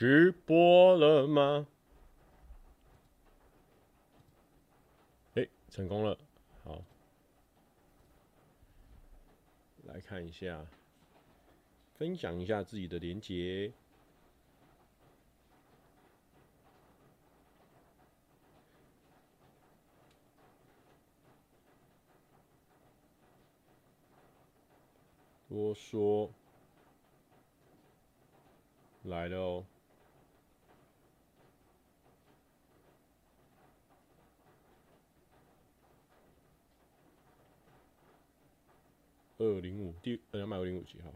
直播了吗？哎，成功了，好，来看一下，分享一下自己的连接。多说，来了哦。二零五第两百二零五集哈？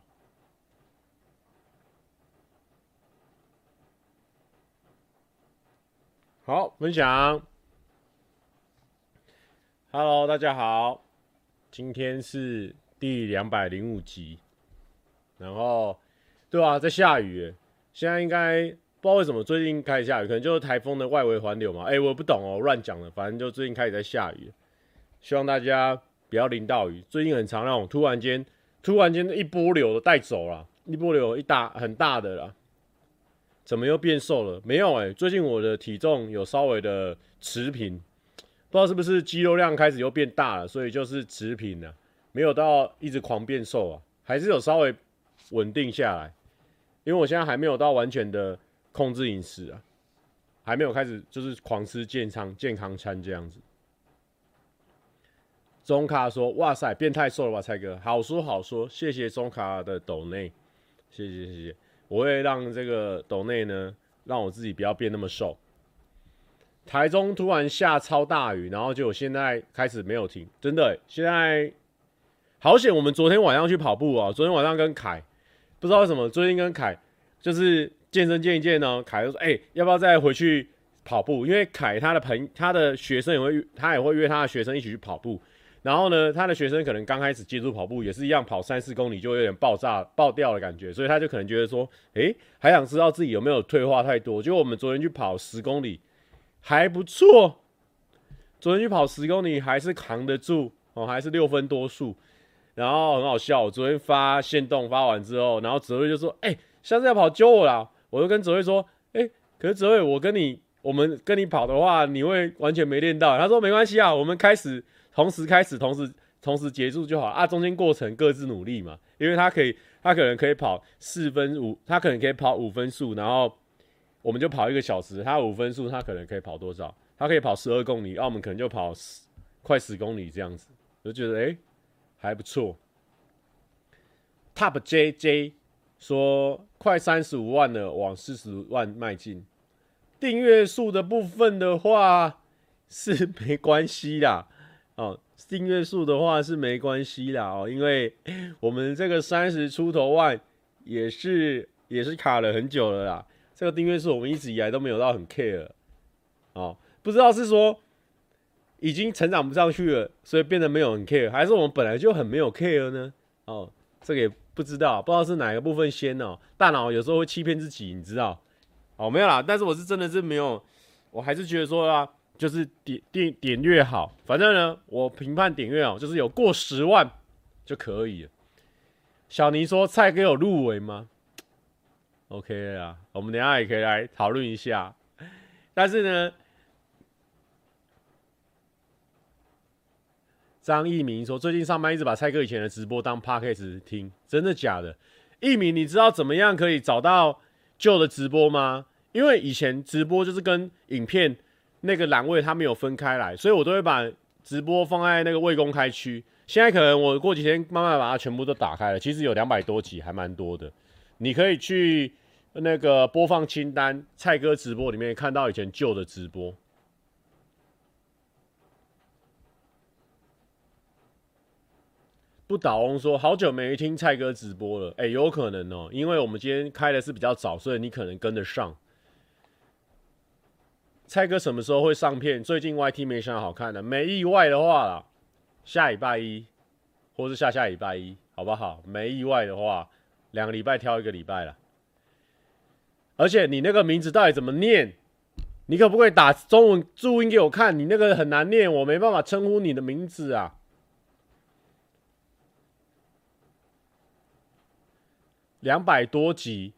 好，分享。Hello，大家好，今天是第两百零五集。然后，对啊，在下雨。现在应该不知道为什么最近开始下雨，可能就是台风的外围环流嘛。哎，我不懂哦，乱讲了。反正就最近开始在下雨，希望大家。不要淋到雨，最近很常那种突然间、突然间一波流的带走了，一波流一大很大的啦，怎么又变瘦了？没有哎、最近我的体重有稍微的持平，不知道是不是肌肉量开始又变大了，所以就是持平了，没有到一直狂变瘦啊，还是有稍微稳定下来，因为我现在还没有到完全的控制饮食啊，还没有开始就是狂吃健康健康餐这样子。中卡说：“哇塞，变太瘦了吧，蔡哥？好说好说，谢谢中卡的抖内，谢谢谢谢，我会让这个抖内呢，让我自己不要变那么瘦。台中突然下超大雨，然后就现在开始没有停，真的，现在好险。我们昨天晚上去跑步啊，昨天晚上跟凯不知道为什么，最近跟凯就是健身健一健呢，凯就说：哎、要不要再回去跑步？因为凯他的朋他的学生也会，他也会约他的学生一起去跑步。”然后呢，他的学生可能刚开始接触跑步，也是一样跑三四公里就有点爆炸爆掉的感觉，所以他就可能觉得说，诶，还想知道自己有没有退化太多。结果我们昨天去跑十公里，还不错。昨天去跑十公里还是扛得住哦，还是六分多数。然后很好笑，我昨天发限动发完之后，然后泽瑞就说，诶，下次要跑揪我啦。我就跟泽瑞说，诶，可是泽瑞，我跟你我们跟你跑的话，你会完全没练到。他说没关系啊，我们开始。同时开始，同时同时结束就好啊！中间过程各自努力嘛，因为他可以，他可能可以跑四分五，他可能可以跑五分数，然后我们就跑一个小时。他五分数，他可能可以跑多少？他可以跑十二公里，啊，我们可能就跑十快十公里这样子，我就觉得诶、还不错。Top JJ 说快三十五万了，往四十万迈进。订阅数的部分的话是没关系啦。哦，订阅数的话是没关系啦哦，因为我们这个三十出头万也是也是卡了很久了啦。这个订阅数我们一直以来都没有到很 care 哦，不知道是说已经成长不上去了，所以变得没有很 care，还是我们本来就很没有 care 呢？哦，这个也不知道，不知道是哪个部分先哦。大脑有时候会欺骗自己，你知道？哦，没有啦，但是我是真的是没有，我还是觉得说啊。就是点点点阅好，反正呢，我评判点阅哦，就是有过十万就可以了。小尼说：“蔡哥有入围吗？”OK 啊，我们等下也可以来讨论一下。但是呢，张一鸣说：“最近上班一直把蔡哥以前的直播当 Podcast 听，真的假的？”一鸣，你知道怎么样可以找到旧的直播吗？因为以前直播就是跟影片。那个栏位它没有分开来，所以我都会把直播放在那个未公开区。现在可能我过几天慢慢把它全部都打开了，其实有两百多集，还蛮多的。你可以去那个播放清单蔡哥直播里面看到以前旧的直播。不倒翁说好久没听蔡哥直播了，哎，有可能哦，因为我们今天开的是比较早，所以你可能跟得上。蔡哥什么时候会上片？最近 YT 没啥好看的，没意外的话啦，下礼拜一，或是下下礼拜一，好不好？没意外的话，两个礼拜挑一个礼拜了。而且你那个名字到底怎么念？你可不可以打中文注音给我看？你那个很难念，我没办法称呼你的名字啊。两百多集。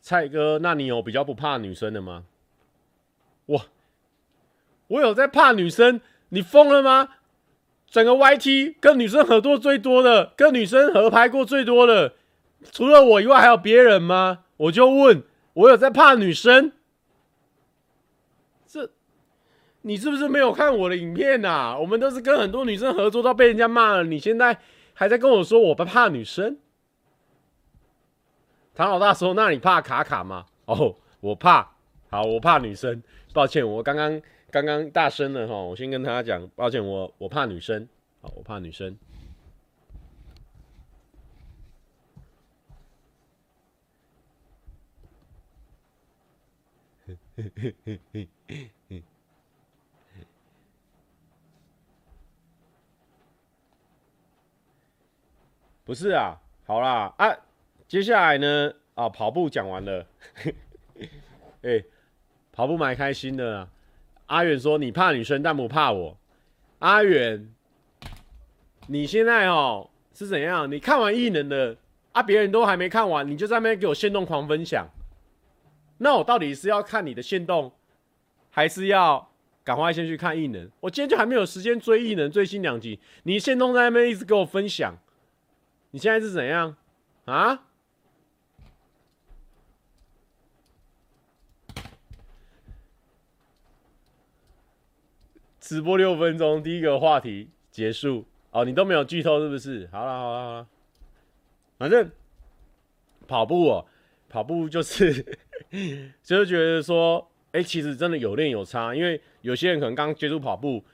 蔡哥，那你有比较不怕女生的吗？我我有在怕女生？你疯了吗？整个 YT 跟女生合作最多的，跟女生合拍过最多的，除了我以外还有别人吗？我就问，我有在怕女生？这你是不是没有看我的影片呐、啊？我们都是跟很多女生合作到被人家骂了，你现在还在跟我说我不怕女生？唐老大说：“那你怕卡卡吗？”哦，我怕。好，我怕女生。抱歉，我刚刚。刚刚大声了哈，我先跟他讲，抱歉，我我怕女生，好，我怕女生。不是啊，好啦啊，接下来呢啊，跑步讲完了，哎、跑步蛮开心的。阿远说：“你怕女生，但不怕我。”阿远，你现在哦是怎样？你看完异能的啊，别人都还没看完，你就在那边给我限动狂分享。那我到底是要看你的限动，还是要赶快先去看异能？我今天就还没有时间追异能最新两集，你限动在那边一直给我分享，你现在是怎样啊？直播六分钟，第一个话题结束哦，你都没有剧透是不是？好了好了好了，反正跑步哦，跑步就是 就是觉得说，哎、其实真的有练有差，因为有些人可能刚接触跑步，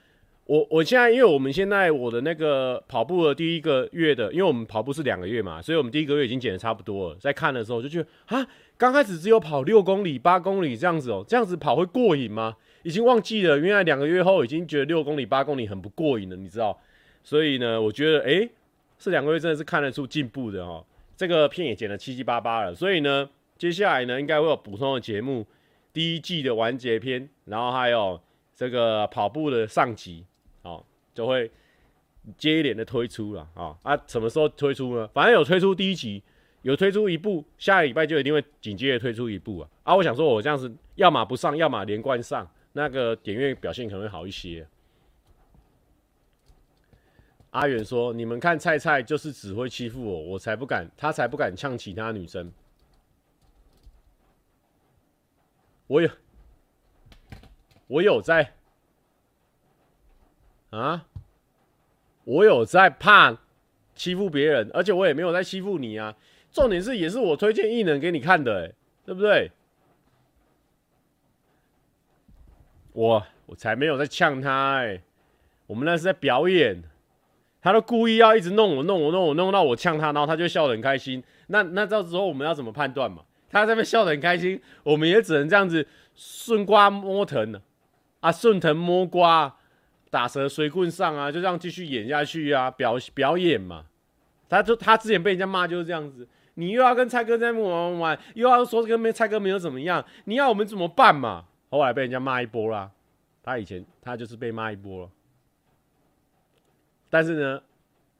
我我现在因为我们现在我的那个跑步的第一个月的，因为我们跑步是两个月嘛，所以我们第一个月已经减的差不多了，在看的时候就觉得啊，刚开始只有跑六公里、八公里这样子哦，这样子跑会过瘾吗？已经忘记了，原来两个月后已经觉得六公里、八公里很不过瘾了，你知道？所以呢，我觉得，哎，这两个月真的是看得出进步的哦。这个片也剪得七七八八了，所以呢，接下来呢，应该会有补充的节目，第一季的完结篇，然后还有这个跑步的上集，哦，就会接连的推出了啊啊！什么时候推出呢？反正有推出第一集，有推出一部，下个礼拜就一定会紧接着推出一部啊！啊，我想说，我这样子，要么不上，要么连贯上。那个点阅表现可能会好一些。阿远说：“你们看菜菜就是只会欺负我，我才不敢，他才不敢呛其他女生。我有，我有在啊，我有在怕欺负别人，而且我也没有在欺负你啊。重点是，也是我推荐异能给你看的，欸，对不对？”我我才没有在呛他哎、我们那是在表演，他都故意要一直弄我弄我弄我弄到我呛他，然后他就笑得很开心。那那到时候我们要怎么判断嘛？他在那边笑得很开心，我们也只能这样子顺瓜摸藤啊，顺藤摸瓜，打蛇随棍上啊，就这样继续演下去啊，表表演嘛。他就他之前被人家骂就是这样子，你又要跟蔡哥在那玩玩玩，又要说跟蔡哥没有怎么样，你要我们怎么办嘛？后来被人家骂一波啦，他以前他就是被骂一波了。但是呢，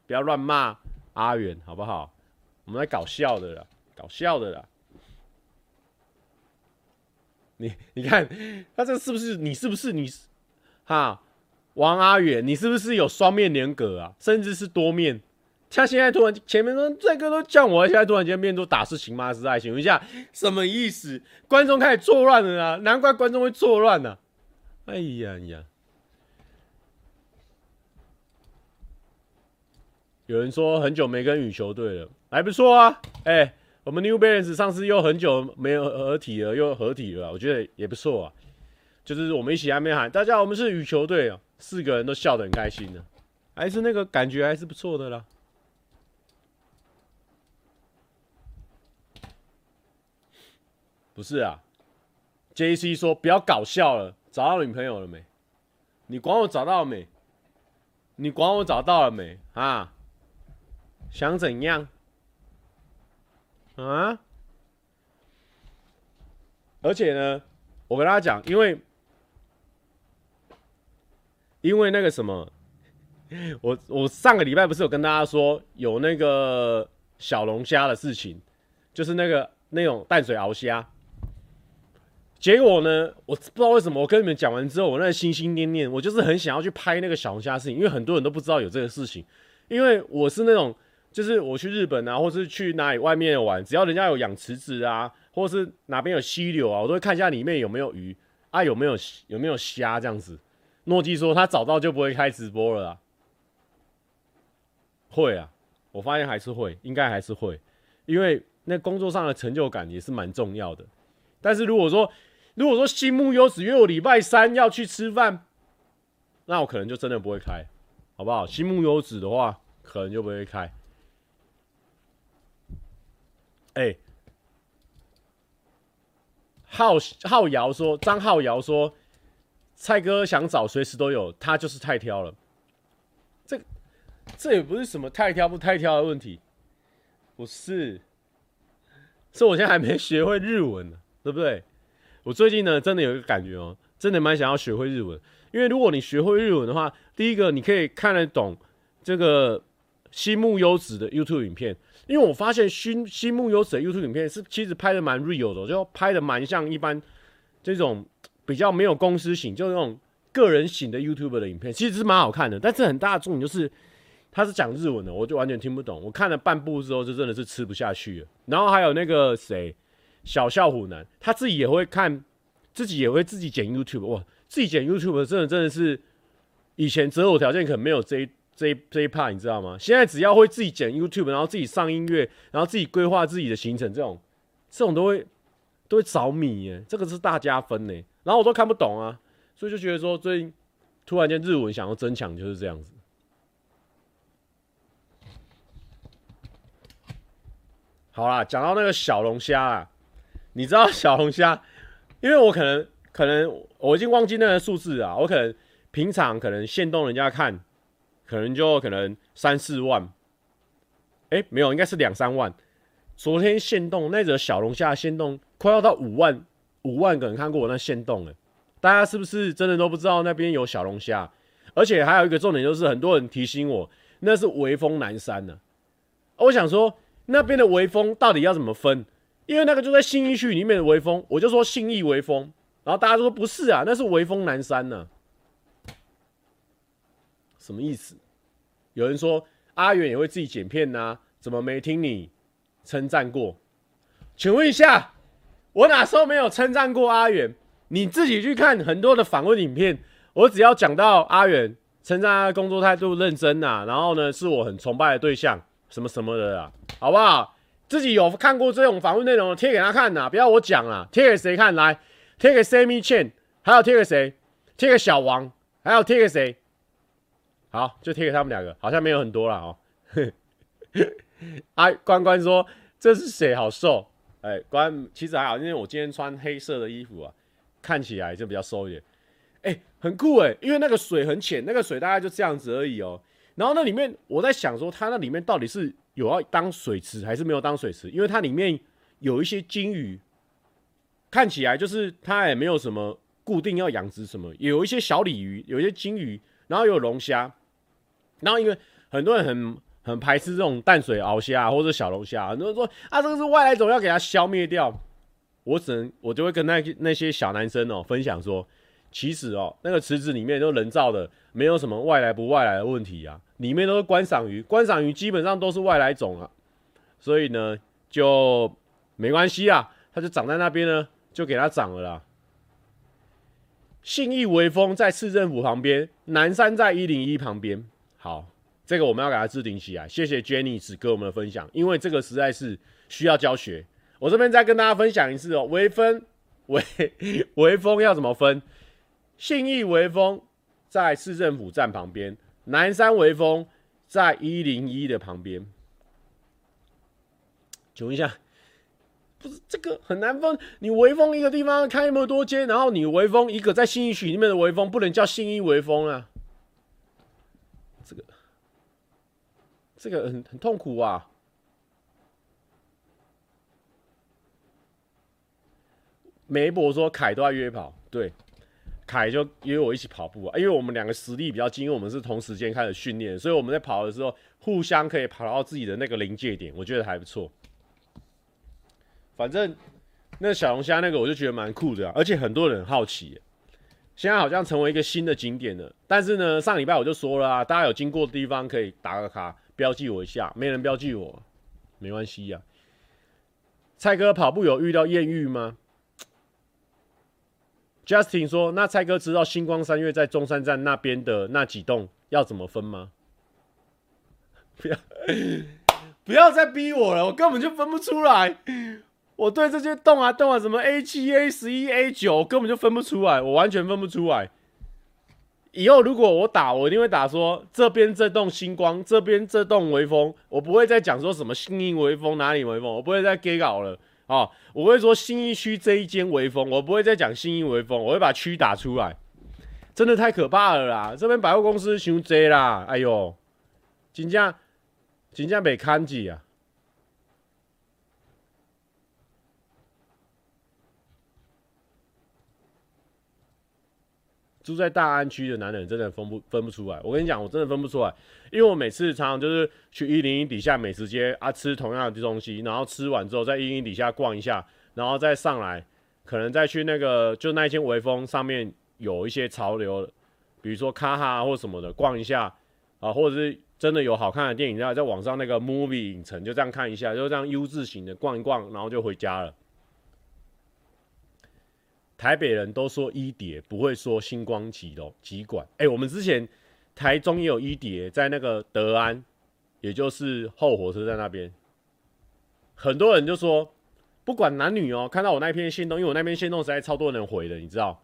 不要乱骂阿远，好不好？我们来搞笑的啦，搞笑的啦。你你看他这是不是你是不是你哈王阿远？你是不是有双面人格啊？甚至是多面？他现在突然前面说这个都叫我，现在突然间变作打是情骂是爱，请问一下什么意思？观众开始作乱了啊！难怪观众会作乱呢。哎呀呀！有人说很久没跟羽球队了，还不错啊。哎、我们 New Balance 上次又很久没有合体了，又合体了，我觉得也不错啊。就是我们一起还没喊大家，我们是羽球队啊，四个人都笑得很开心呢，还是那个感觉还是不错的啦。不是啊，JC 说不要搞笑了，找到女朋友了没？你管我找到了没？你管我找到了没？啊？想怎样？啊？而且呢，我跟大家讲，因为因为那个什么，我我上个礼拜不是有跟大家说有那个小龙虾的事情，就是那个。那种淡水鳌虾。结果呢，我不知道为什么，我跟你们讲完之后，我那心心念念，我就是很想要去拍那个小龙虾的事情，因为很多人都不知道有这个事情。因为我是那种，就是我去日本啊，或是去哪里外面玩，只要人家有养池子啊，或是哪边有溪流啊，我都会看一下里面有没有鱼啊，有没有有没有虾这样子。诺基说他找到就不会开直播了啦。会啊，我发现还是会，应该还是会，因为那工作上的成就感也是蛮重要的。但是如果说，如果说新木优子约我礼拜三要去吃饭，那我可能就真的不会开，好不好？新木优子的话，可能就不会开。哎、浩浩瑶说，张浩瑶说，蔡哥想找随时都有，他就是太挑了。这这也不是什么太挑不太挑的问题，不是，是我现在还没学会日文呢，对不对？我最近呢，真的有一个感觉哦，真的蛮想要学会日文。因为如果你学会日文的话，第一个你可以看得懂这个新木优子的 YouTube 影片。因为我发现新新木优子的 YouTube 影片是其实拍的蛮 real 的，就拍的蛮像一般这种比较没有公司型，就那种个人型的 YouTube 的影片，其实是蛮好看的。但是很大的重点就是他是讲日文的，我就完全听不懂。我看了半部之后，就真的是吃不下去。然后还有那个谁。小笑虎男他自己也会看，自己也会自己剪 YouTube 哇，自己剪 YouTube 真的真的是以前择偶条件可能没有这一这一这一 part 你知道吗？现在只要会自己剪 YouTube，然后自己上音乐，然后自己规划自己的行程，这种这种都会都会着迷耶，这个是大加分呢。然后我都看不懂啊，所以就觉得说最近突然间日文想要增强就是这样子。好啦，讲到那个小龙虾啊。你知道小龙虾，因为我可能可能我已经忘记那个数字啊，我可能平常可能现动人家看，可能就可能三四万，哎、没有，应该是两三万。昨天现动那则小龙虾现动快要到五万，五万个人看过我那现动了，大家是不是真的都不知道那边有小龙虾？而且还有一个重点就是，很多人提醒我那是微风南山呢、我想说那边的微风到底要怎么分？因为那个就在信义区里面的微风，我就说信义微风，然后大家都说不是啊，那是微风南山呢、什么意思？有人说阿远也会自己剪片呐、怎么没听你称赞过？请问一下，我哪时候没有称赞过阿远？你自己去看很多的访问影片，我只要讲到阿远，称赞他的工作态度认真、啊，然后呢是我很崇拜的对象，什么什么的啊，好不好？自己有看过这种访问内容的，贴给他看呐，不要我讲啊，贴给谁看？来，贴给 Sammy Chen，还有贴给谁？贴给小王，还有贴给谁？好，就贴给他们两个，好像没有很多了哦。哎、关关说这是谁？好瘦。哎、关其实还好，因为我今天穿黑色的衣服啊，看起来就比较瘦一点。哎、很酷哎，因为那个水很浅，那个水大概就这样子而已哦。然后那里面，我在想说，它那里面到底是？有要当水池还是没有当水池？因为它里面有一些金鱼，看起来就是它也没有什么固定要养殖什么，有一些小鲤鱼，有一些金鱼，然后有龙虾，然后因为很多人很很排斥这种淡水鳌虾或者小龙虾，很多人说啊，这个是外来种，要给它消灭掉。我只能我就会跟那那些小男生哦分享说，其实哦那个池子里面都人造的，没有什么外来不外来的问题啊。里面都是观赏鱼，观赏鱼基本上都是外来种啊，所以呢就没关系啊，它就长在那边呢，就给它长了啦。信义微风在市政府旁边，南山在一零一旁边。好，这个我们要给它置顶起来。谢谢 Jenny 只给我们的分享，因为这个实在是需要教学。我这边再跟大家分享一次哦，微风微微风要怎么分？信义微风在市政府站旁边。南山微风在一零一的旁边，请问一下，不是这个很难分？你微风一个地方开那么多间，然后你微风一个在信义区里面的微风，不能叫信义微风啊？这个这个很很痛苦啊！梅博说凯都要约跑，对。凯就约我一起跑步啊，因为我们两个实力比较近，因为我们是同时间开始训练，所以我们在跑的时候互相可以跑到自己的那个临界点，我觉得还不错。反正那小龙虾那个我就觉得蛮酷的，而且很多人很好奇，现在好像成为一个新的景点了。但是呢，上礼拜我就说了啊，大家有经过的地方可以打个卡，标记我一下。没人标记我，没关系呀。蔡哥跑步有遇到艳遇吗？Justin 说：“那蔡哥知道星光三月在中山站那边的那几栋要怎么分吗？” 不要。不要再逼我了，我根本就分不出来。我对这些栋啊栋啊，什么 A 七、A 十一、A 九，我根本就分不出来，我完全分不出来。以后如果我打，我一定会打说这边这栋星光，这边这栋微风，我不会再讲说什么幸运微风哪里微风，我不会再给稿了哦！我会说新一区这一间微风，我不会再讲新一微风，我会把区打出来。真的太可怕了啦！这边百货公司太多啦，哎呦，真正。真正袂堪记啊！住在大安区的男人真的分不分不出来。我跟你讲，我真的分不出来，因为我每次常常就是去一零一底下美食街啊，吃同样的东西，然后吃完之后在一零一底下逛一下，然后再上来，可能再去那个就那间微风上面有一些潮流，比如说卡哈或什么的逛一下啊，或者是。真的有好看的电影，然后在网上那个 movie 影城就这样看一下，就这样 U 字型的逛一逛，然后就回家了。台北人都说一叠，不会说星光集咯，集馆。哎，我们之前台中也有一叠，在那个德安，也就是后火车站那边。很多人就说，不管男女哦，看到我那篇限动，因为我那篇限动实在超多人回的，你知道。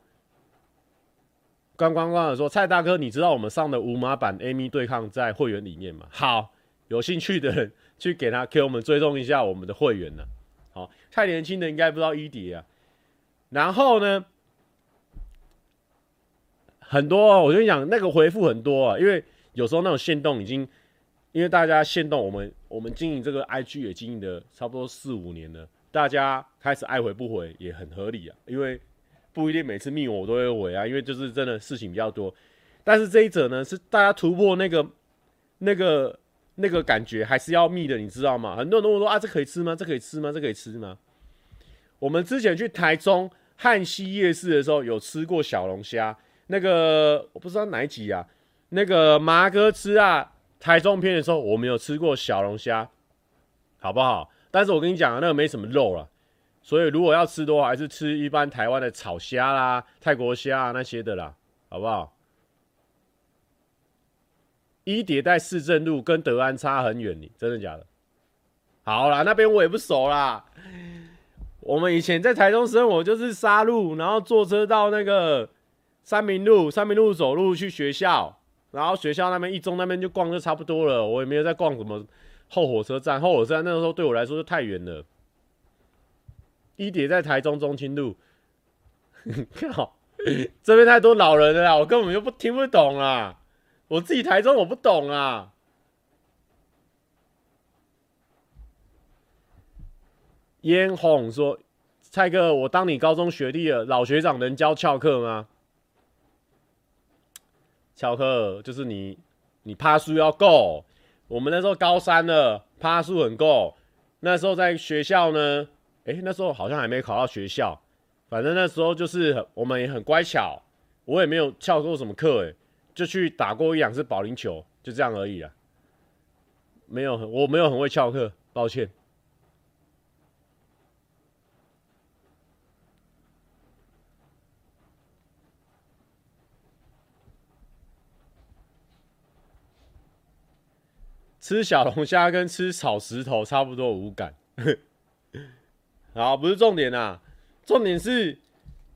关关关的说：“蔡大哥，你知道我们上的无码版 Amy 对抗在会员里面吗？好，有兴趣的人去给他给我们追踪一下我们的会员呢。好，太年轻的应该不知道一叠啊。然后呢，很多、哦、我跟你讲，那个回复很多啊，因为有时候那种限动已经，因为大家限动，我们我们经营这个 IG 也经营的差不多四五年了，大家开始爱回不回也很合理啊，因为。”不一定每次密我，都会回啊，因为就是真的事情比较多。但是这一则呢，是大家突破那个、那个、那个感觉，还是要密的，你知道吗？很多人都问说啊，这可以吃吗？这可以吃吗？这可以吃吗？我们之前去台中汉西夜市的时候，有吃过小龙虾。那个我不知道哪一集啊，那个麻哥吃啊，台中篇的时候，我们有吃过小龙虾，好不好？但是我跟你讲啊，那个没什么肉了。所以如果要吃的话，还是吃一般台湾的炒虾啦、泰国虾啊那些的啦，好不好？一叠在市政路跟德安差很远，你真的假的？好啦，那边我也不熟啦。我们以前在台中生活就是沙路，然后坐车到那个三民路，三民路走路去学校，然后学校那边一中那边就逛就差不多了。我也没有在逛什么后火车站，后火车站那个时候对我来说就太远了。一叠在台中中清路，靠，这边太多老人了啦，我根本就不听不懂啊！我自己台中我不懂啊。嫣红说：“蔡哥，我当你高中学弟了，老学长能教翘课吗？翘课就是你，你趴数要够。我们那时候高三了，趴数很够。那时候在学校呢。”哎、欸，那时候好像还没考到学校，反正那时候就是我们也很乖巧，我也没有翘过什么课，哎，就去打过一两次保龄球，就这样而已啊。没有，我没有很会翘课，抱歉。吃小龙虾跟吃炒石头差不多无感。好，不是重点啦，重点是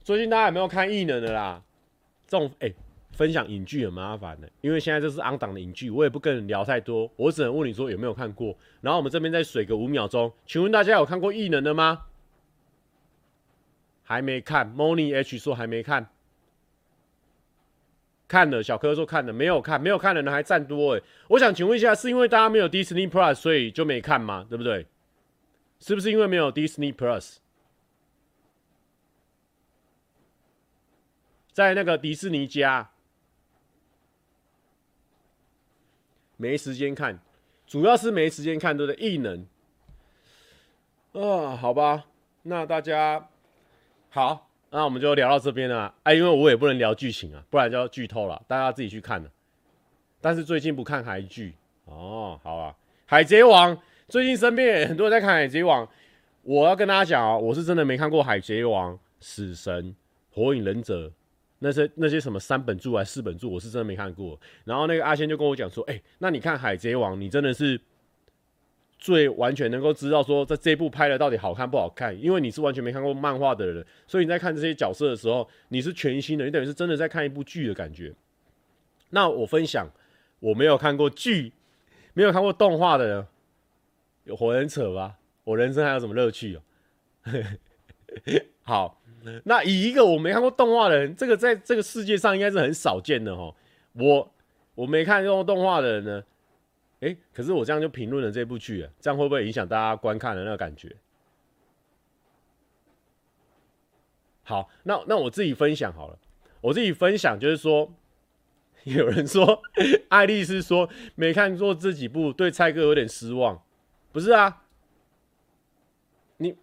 最近大家有没有看异能的啦？这种哎、分享影剧很麻烦的，因为现在这是 on 档的影剧，我也不跟人聊太多，我只能问你说有没有看过。然后我们这边再水个五秒钟，请问大家有看过异能的吗？还没看，Moni H 说还没看，看了，小柯说看了，没有看，没有看的人还占多哎。我想请问一下，是因为大家没有 Disney Plus 所以就没看吗？对不对？是不是因为没有 Disney Plus，在那个迪士尼家没时间看，主要是没时间看，对不对？异能啊，好吧，那大家好，那我们就聊到这边了。哎，因为我也不能聊剧情啊，不然就要剧透了，大家自己去看了。但是最近不看韩剧哦，好啊，海贼王最近身边也很多人在看海贼王。我要跟大家讲啊，我是真的没看过海贼王、死神、火影忍者那些那些什么三本柱还是四本柱，我是真的没看过。然后那个阿仙就跟我讲说，哎、那你看海贼王，你真的是。最完全能够知道说，在这部拍的到底好看不好看，因为你是完全没看过漫画的人，所以你在看这些角色的时候，你是全新的，你等于是真的在看一部剧的感觉。那我分享，我没有看过剧，没有看过动画的人，有活人扯吧？我人生还有什么乐趣哦？好，那以一个我没看过动画的人，这个在这个世界上应该是很少见的哦。我我没看过动画的人呢？哎、可是我这样就评论了这部剧啊，这样会不会影响大家观看的那个感觉？好，那那我自己分享好了，我自己分享就是说，有人说爱丽丝说没看过这几部，对蔡哥有点失望，不是啊？你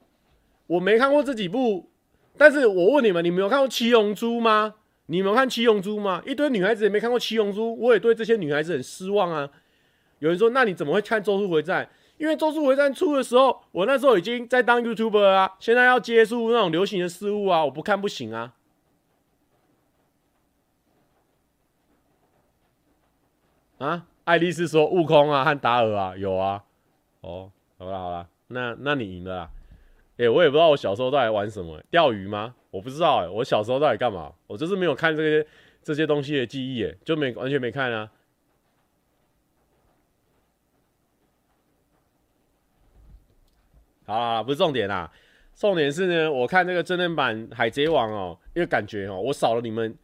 我没看过这几部，但是我问你们，你们有看过《七龙珠》吗？你们有看《七龙珠》吗？一堆女孩子也没看过《七龙珠》，我也对这些女孩子很失望啊。有人说：“那你怎么会看《咒术回战》？因为《咒术回战》出的时候，我那时候已经在当 YouTuber 啊，现在要接触那种流行的事物啊，我不看不行啊。”啊，爱丽丝说：“悟空啊，和达尔啊，有啊。”哦，好了好了，那那你赢了啦。哎、我也不知道我小时候到底玩什么、欸，钓鱼吗？我不知道哎、我小时候到底干嘛？我就是没有看这些这些东西的记忆、欸，就没完全没看啊。啊，不是重点啦，重点是呢，我看那个真人版《海贼王》哦，因为感觉哦，我少了你们，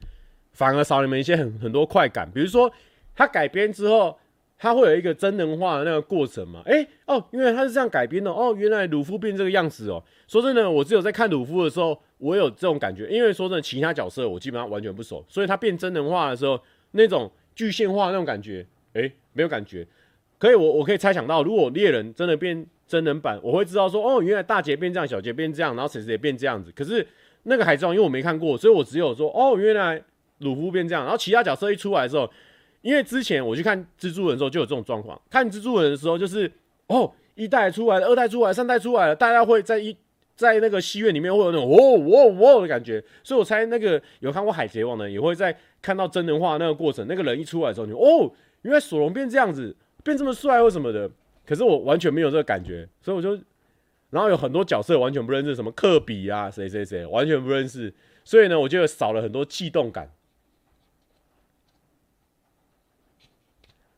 反而少你们一些很很多快感。比如说，它改编之后，它会有一个真人化的那个过程嘛？哎、哦，因为它是这样改编的哦，原来鲁夫变这个样子哦。说真的，我只有在看鲁夫的时候，我有这种感觉，因为说真的，其他角色我基本上完全不熟，所以他变真人化的时候，那种具现化那种感觉，哎、没有感觉。可以，我我可以猜想到，如果猎人真的变。真人版我会知道说哦，原来大杰变这样，小杰变这样，然后谁谁变这样子。可是那个海贼王，因为我没看过，所以我只有说哦，原来鲁夫变这样。然后其他角色一出来的时候，因为之前我去看蜘蛛人的时候就有这种状况。看蜘蛛人的时候就是哦，一代出来了，二代出来了，三代出来了，大家会在一在那个戏院里面会有那种哦哦哦的感觉。所以我猜那个有看过海贼王的也会在看到真人化那个过程，那个人一出来的时候，你哦，原来索隆变这样子，变这么帅或什么的。可是我完全没有这个感觉，所以我就，然后有很多角色完全不认识，什么科比啊，谁谁谁，完全不认识，所以呢，我就少了很多悸动感。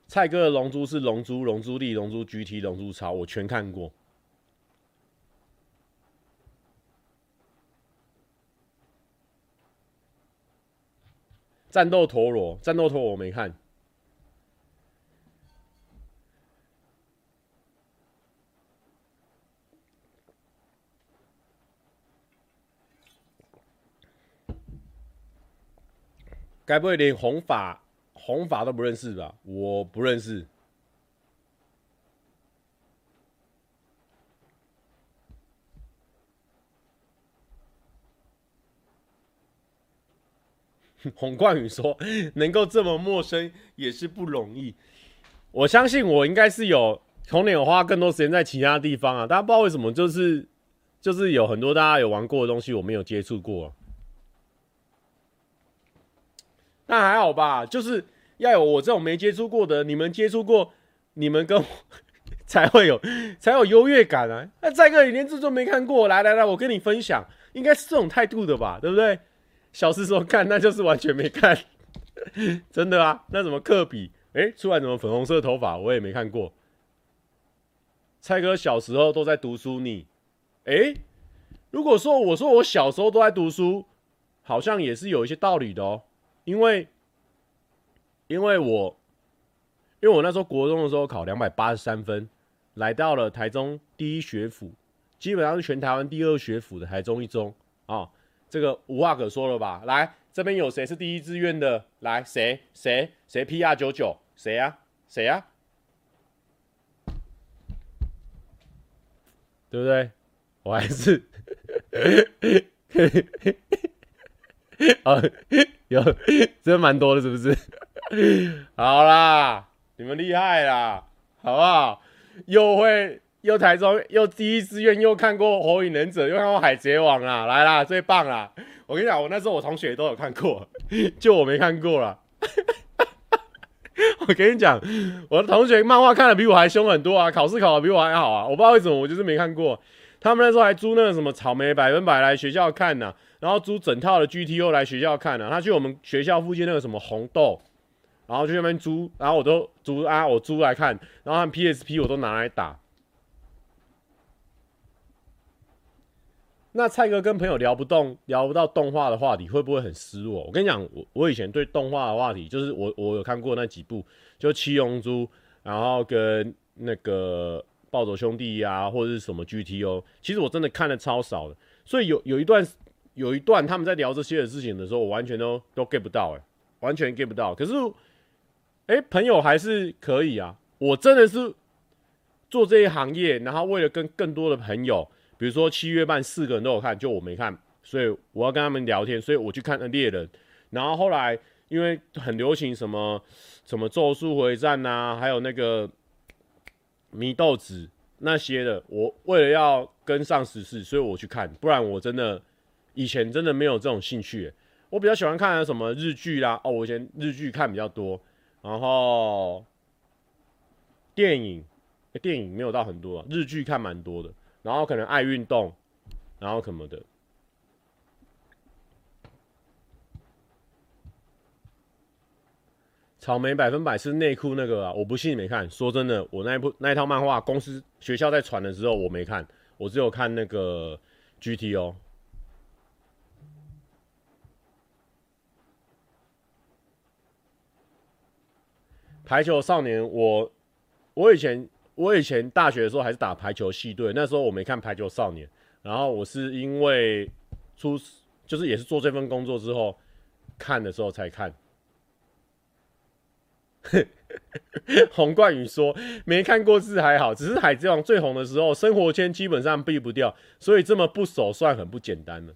蔡哥的龙珠是龙珠、龙珠力、龙珠 GT、龙珠超，我全看过。战斗陀螺，战斗陀螺我没看。该不会连红法红法都不认识吧？我不认识。洪冠宇说：“能够这么陌生也是不容易。”我相信我应该是有童年有花更多时间在其他地方啊，大家不知道为什么，就是就是有很多大家有玩过的东西，我没有接触过。那还好吧，就是要有我这种没接触过的，你们接触过，你们跟我 才会有才有优越感啊！那再一个，你连这都没看过，来来来，我跟你分享，应该是这种态度的吧，对不对？小时说看，那就是完全没看，真的啊？那什么科比，哎、出来怎么粉红色头发？我也没看过。蔡哥小时候都在读书，你，哎、如果说我说我小时候都在读书，好像也是有一些道理的哦。因为，因为我，因为我那时候国中的时候考两百八十三分，来到了台中第一学府，基本上是全台湾第二学府的台中一中啊、这个无话可说了吧？来，这边有谁是第一志愿的？来，谁谁谁 PR 九九？谁呀？谁呀？对不对？我还是 啊，有，真的蛮多的，是不是？好啦，你们厉害啦，好不好？又会又台中又第一志愿又看过《火影忍者》，又看过《海贼王》啦，来啦，最棒啦！我跟你讲，我那时候我同学都有看过，就我没看过啦。我跟你讲，我的同学漫画看的比我还凶很多啊，考试考的比我还好啊。我不知道为什么，我就是没看过。他们那时候还租那个什么草莓百分百来学校看呢、然后租整套的 GTO 来学校看呢、他去我们学校附近那个什么红豆，然后去那边租，然后我都租啊，我租来看，然后他们 PSP 我都拿来打。那蔡哥跟朋友聊不动，聊不到动画的话题，会不会很失落？我跟你讲，我我以前对动画的话题，就是我我有看过那几部，就七龙珠，然后跟那个暴走兄弟啊，或者是什么 GTO，其实我真的看的超少的。所以有有一段有一段他们在聊这些的事情的时候，我完全都都 get 不到、欸，哎，完全 get 不到。可是，哎、朋友还是可以啊。我真的是做这一行业，然后为了跟更多的朋友。比如说七月半四个人都有看，就我没看，所以我要跟他们聊天，所以我去看了猎人。然后后来因为很流行什么什么咒术回战呐，还有那个米豆子那些的，我为了要跟上时事，所以我去看，不然我真的以前真的没有这种兴趣。我比较喜欢看什么日剧啦，哦，我以前日剧看比较多，然后电影，电影没有到很多，日剧看蛮多的。然后可能爱运动，然后什么的。草莓百分百是内裤那个啊，我不信你没看。说真的，我那一部那一套漫画，公司学校在传的时候我没看，我只有看那个 GTO。排球少年，我我以前。我以前大学的时候还是打排球系队，那时候我没看《排球少年》，然后我是因为出就是也是做这份工作之后看的时候才看。洪冠宇说没看过是还好，只是《海贼王》最红的时候，生活圈基本上避不掉，所以这么不熟算很不简单了，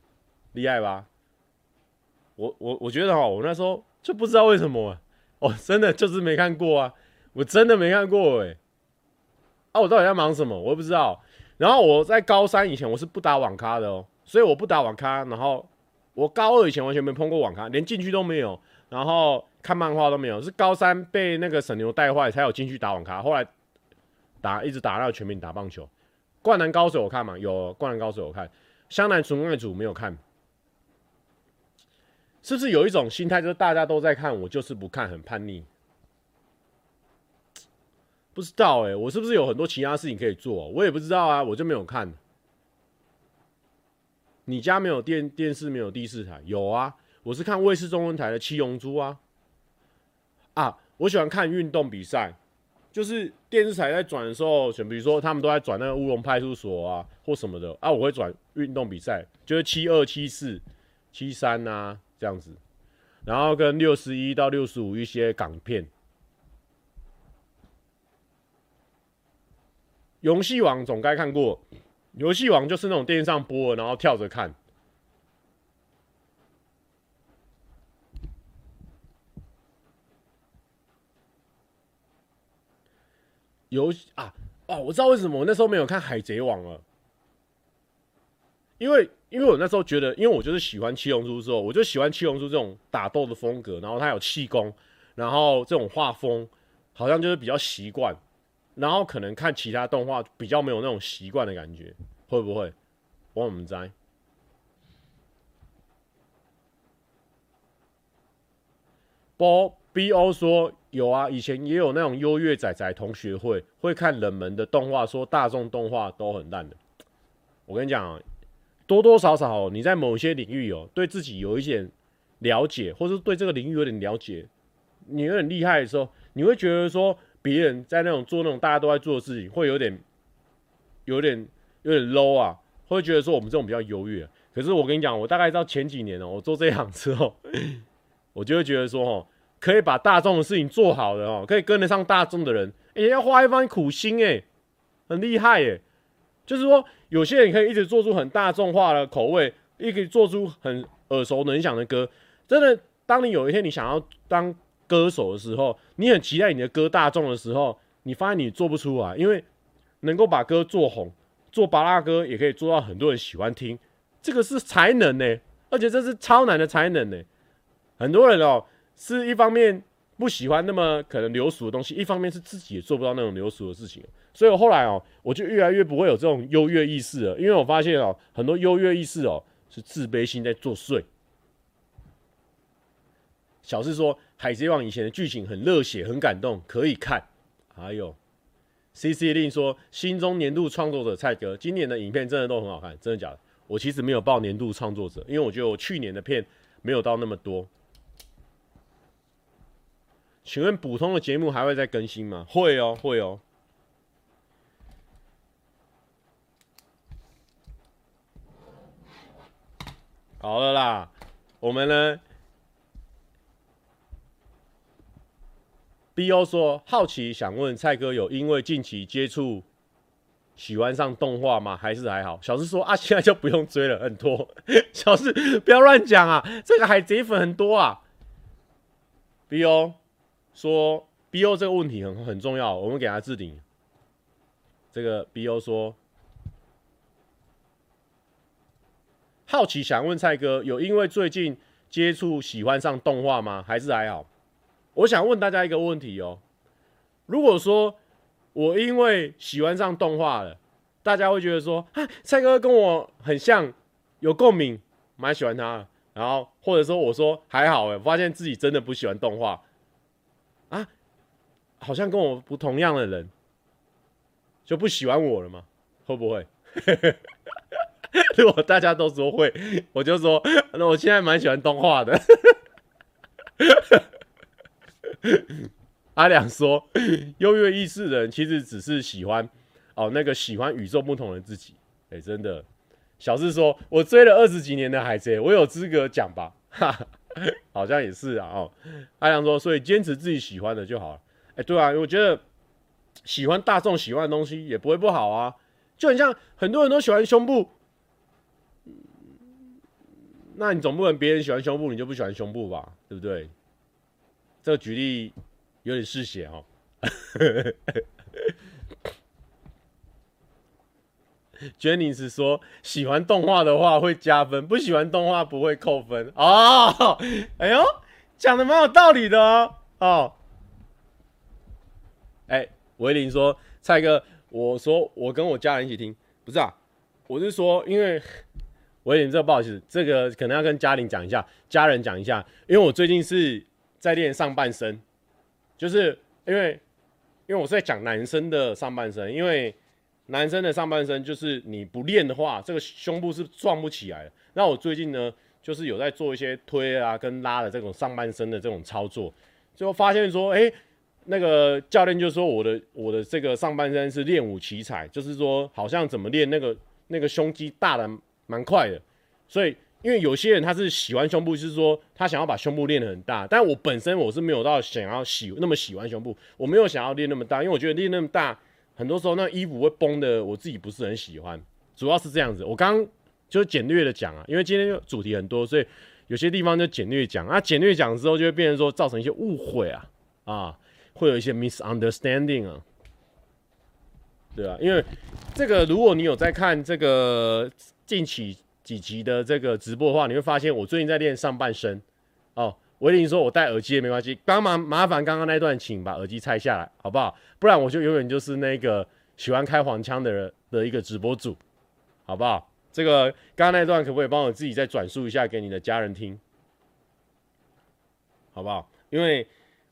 厉害吧？我我我觉得哈，我那时候就不知道为什么、啊，哦，真的就是没看过啊，我真的没看过哎、啊，我到底在忙什么？我也不知道。然后我在高三以前我是不打网咖的哦，所以我不打网咖。然后我高二以前完全没碰过网咖，连进去都没有。然后看漫画都没有，是高三被那个沈牛带坏才有进去打网咖。后来打一直打到全民打棒球。灌篮高手我看嘛，有灌篮高手我看。湘南纯爱组没有看。是不是有一种心态，就是大家都在看，我就是不看，很叛逆？不知道哎、我是不是有很多其他事情可以做？我也不知道啊，我就没有看。你家没有电电视，没有第四台？有啊，我是看卫视中文台的《七龙珠》啊。啊，我喜欢看运动比赛，就是电视台在转的时候，选比如说他们都在转那个乌龙派出所啊，或什么的啊，我会转运动比赛，就是七二、七四、七三啊这样子，然后跟六十一到六十五一些港片。游戏王总该看过，游戏王就是那种电视上播，然后跳着看。游戏啊哦，我知道为什么我那时候没有看海贼王了，因为因为我那时候觉得，因为我就是喜欢七龙珠之后，我就喜欢七龙珠这种打斗的风格，然后它有气功，然后这种画风好像就是比较习惯。然后可能看其他动画比较没有那种习惯的感觉，会不会？我们在。波 B O 说有啊，以前也有那种优越仔仔同学会，会看冷门的动画，说大众动画都很烂的。我跟你讲啊，多多少少你在某些领域哦，对自己有一点了解，或者对这个领域有点了解，你有点厉害的时候，你会觉得说。别人在那种做那种大家都在做的事情，会有点、有点、有点 low 啊，会觉得说我们这种比较优越。可是我跟你讲，我大概到前几年哦、我做这一行之后，我就会觉得说，哦，可以把大众的事情做好的哦，可以跟得上大众的人，哎、欸，要花一番苦心哎，很厉害哎。就是说，有些人可以一直做出很大众化的口味，也可以做出很耳熟能详的歌。真的，当你有一天你想要当歌手的时候，你很期待你的歌大众的时候，你发现你做不出来，因为能够把歌做红，做巴拉歌也可以做到很多人喜欢听，这个是才能呢，而且这是超难的才能呢。很多人哦，是一方面不喜欢那么可能流俗的东西，一方面是自己也做不到那种流俗的事情。所以我后来哦，我就越来越不会有这种优越意识了，因为我发现哦，很多优越意识哦是自卑心在作祟。小四说，《海贼王》以前的剧情很热血，很感动，可以看。还有，C C 令说，心中年度创作者蔡哥，今年的影片真的都很好看，真的假的？我其实没有报年度创作者，因为我觉得我去年的片没有到那么多。请问普通的节目还会再更新吗？会哦，会哦。好了啦，我们呢？BO 说好奇想问蔡哥，有因为近期接触喜欢上动画吗？还是还好？小四说啊，现在就不用追了，很多。小四不要乱讲啊，这个海贼粉很多啊。BO 说 BO 这个问题很很重要，我们给他置顶。这个 BO 说。好奇想问蔡哥，有因为最近接触喜欢上动画吗？还是还好？我想问大家一个问题哦。如果说我因为喜欢上动画了，大家会觉得说，啊，蔡哥跟我很像，有共鸣，蛮喜欢他。然后或者说我说还好，哎，发现自己真的不喜欢动画，好像跟我不同样的人就不喜欢我了吗？会不会？如果大家都说会，我就说，那我现在蛮喜欢动画的。阿良说，优越意识的人其实只是喜欢哦，那个喜欢与众不同的自己。哎、真的。小四说，我追了二十几年的海贼，我有资格讲吧？哈，好像也是啊。哦，阿良说，所以坚持自己喜欢的就好了。哎、欸，对啊，我觉得喜欢大众喜欢的东西也不会不好啊。就很像很多人都喜欢胸部。那你总不能别人喜欢胸部，你就不喜欢胸部吧？对不对？这个举例有点嗜血哦。Jenny 说，喜欢动画的话会加分，不喜欢动画不会扣分哦。哎呦，讲的蛮有道理的哦。哦，哎，维林说，蔡哥，我说我跟我家人一起听，不是啊，我是说因为。我有点这不好意思，这个可能要跟嘉玲讲一下，家人讲一下，因为我最近是在练上半身，就是因为因为我是在讲男生的上半身，因为男生的上半身就是你不练的话，这个胸部是壮不起来的。那我最近呢，就是有在做一些推啊跟拉的这种上半身的这种操作，最后发现说，哎，那个教练就说我的我的这个上半身是练武奇才，就是说好像怎么练那个那个胸肌大的。蛮快的，所以因为有些人他是喜欢胸部，就是说他想要把胸部练得很大，但我本身我是没有到想要喜那么喜欢胸部，我没有想要练那么大，因为我觉得练那么大，很多时候那衣服会崩的，我自己不是很喜欢，主要是这样子。我刚就简略的讲啊，因为今天主题很多，所以有些地方就简略讲啊，简略讲之后就会变成说造成一些误会啊啊，会有一些 misunderstanding 啊，对啊，因为这个如果你有在看这个。近期几集的这个直播的话，你会发现我最近在练上半身哦。维林说：“我戴耳机也没关系，帮忙麻烦刚刚那段，请把耳机拆下来，好不好？不然我就永远就是那个喜欢开黄腔的人的一个直播主，好不好？这个刚刚那段可不可以帮我自己再转述一下给你的家人听，好不好？因为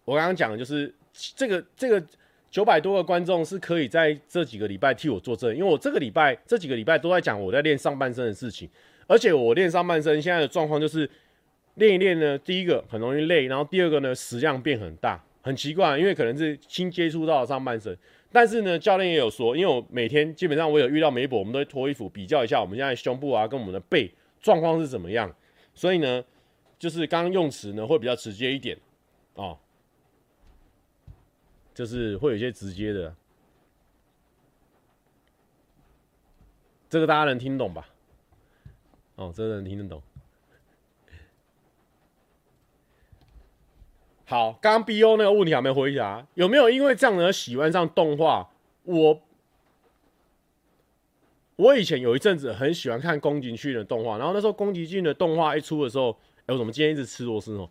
我刚刚讲的就是这个这个。”九百多个观众是可以在这几个礼拜替我作证，因为我这个礼拜这几个礼拜都在讲我在练上半身的事情，而且我练上半身现在的状况就是练一练呢，第一个很容易累，然后第二个呢食量变很大，很奇怪，因为可能是新接触到上半身，但是呢教练也有说，因为我每天基本上我有遇到梅博，我们都会脱衣服比较一下我们现在胸部啊跟我们的背状况是怎么样，所以呢就是刚刚用词呢会比较直接一点哦。就是会有一些直接的，这个大家能听懂吧？哦，这个能听得懂。好，刚刚 B O 那个问题还没回答，有没有因为这样而喜欢上动画？我我以前有一阵子很喜欢看宫崎骏的动画，然后那时候宫崎骏的动画一出的时候，哎，我怎么今天一直吃螺丝哦？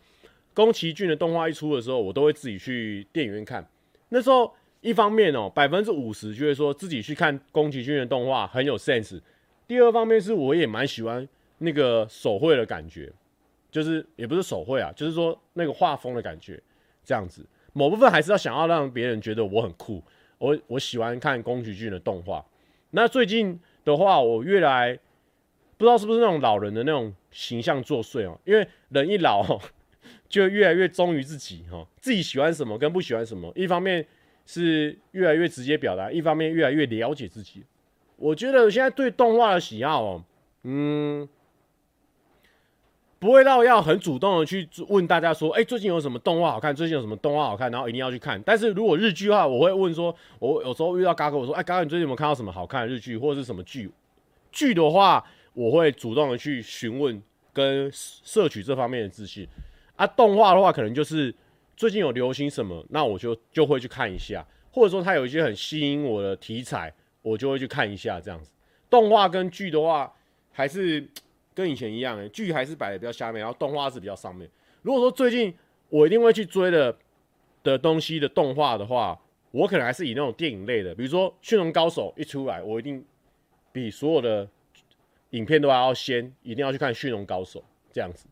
宫崎骏的动画一出的时候，我都会自己去电影院看。那时候一方面哦，百分之五十就是说自己去看宫崎骏的动画很有 sense。第二方面是我也蛮喜欢那个手绘的感觉。就是也不是手绘啊，就是说那个画风的感觉，这样子，某部分还是要想要让别人觉得我很酷。我我喜欢看宫崎骏的动画。那最近的话，我越来不知道是不是那种老人的那种形象作祟哦，因为人一老就越来越忠于自己哈，自己喜欢什么跟不喜欢什么，一方面是越来越直接表达，一方面越来越了解自己。我觉得现在对动画的喜好哦，嗯。不会到要很主动的去问大家说，哎，最近有什么动画好看？最近有什么动画好看？然后一定要去看。但是如果日剧的话，我会问说，我有时候遇到嘎哥，我说，哎，嘎哥，你最近有没有看到什么好看的日剧，或者是什么剧？剧的话，我会主动的去询问跟摄取这方面的资讯。啊，动画的话，可能就是最近有流行什么，那我就就会去看一下，或者说它有一些很吸引我的题材，我就会去看一下这样子。动画跟剧的话，还是。跟以前一样，剧还是摆的比较下面，然后动画是比较上面。如果说最近我一定会去追的的东西的动画的话，我可能还是以那种电影类的，比如说《驯龙高手》一出来，我一定比所有的影片都还要先，一定要去看《驯龙高手》这样子。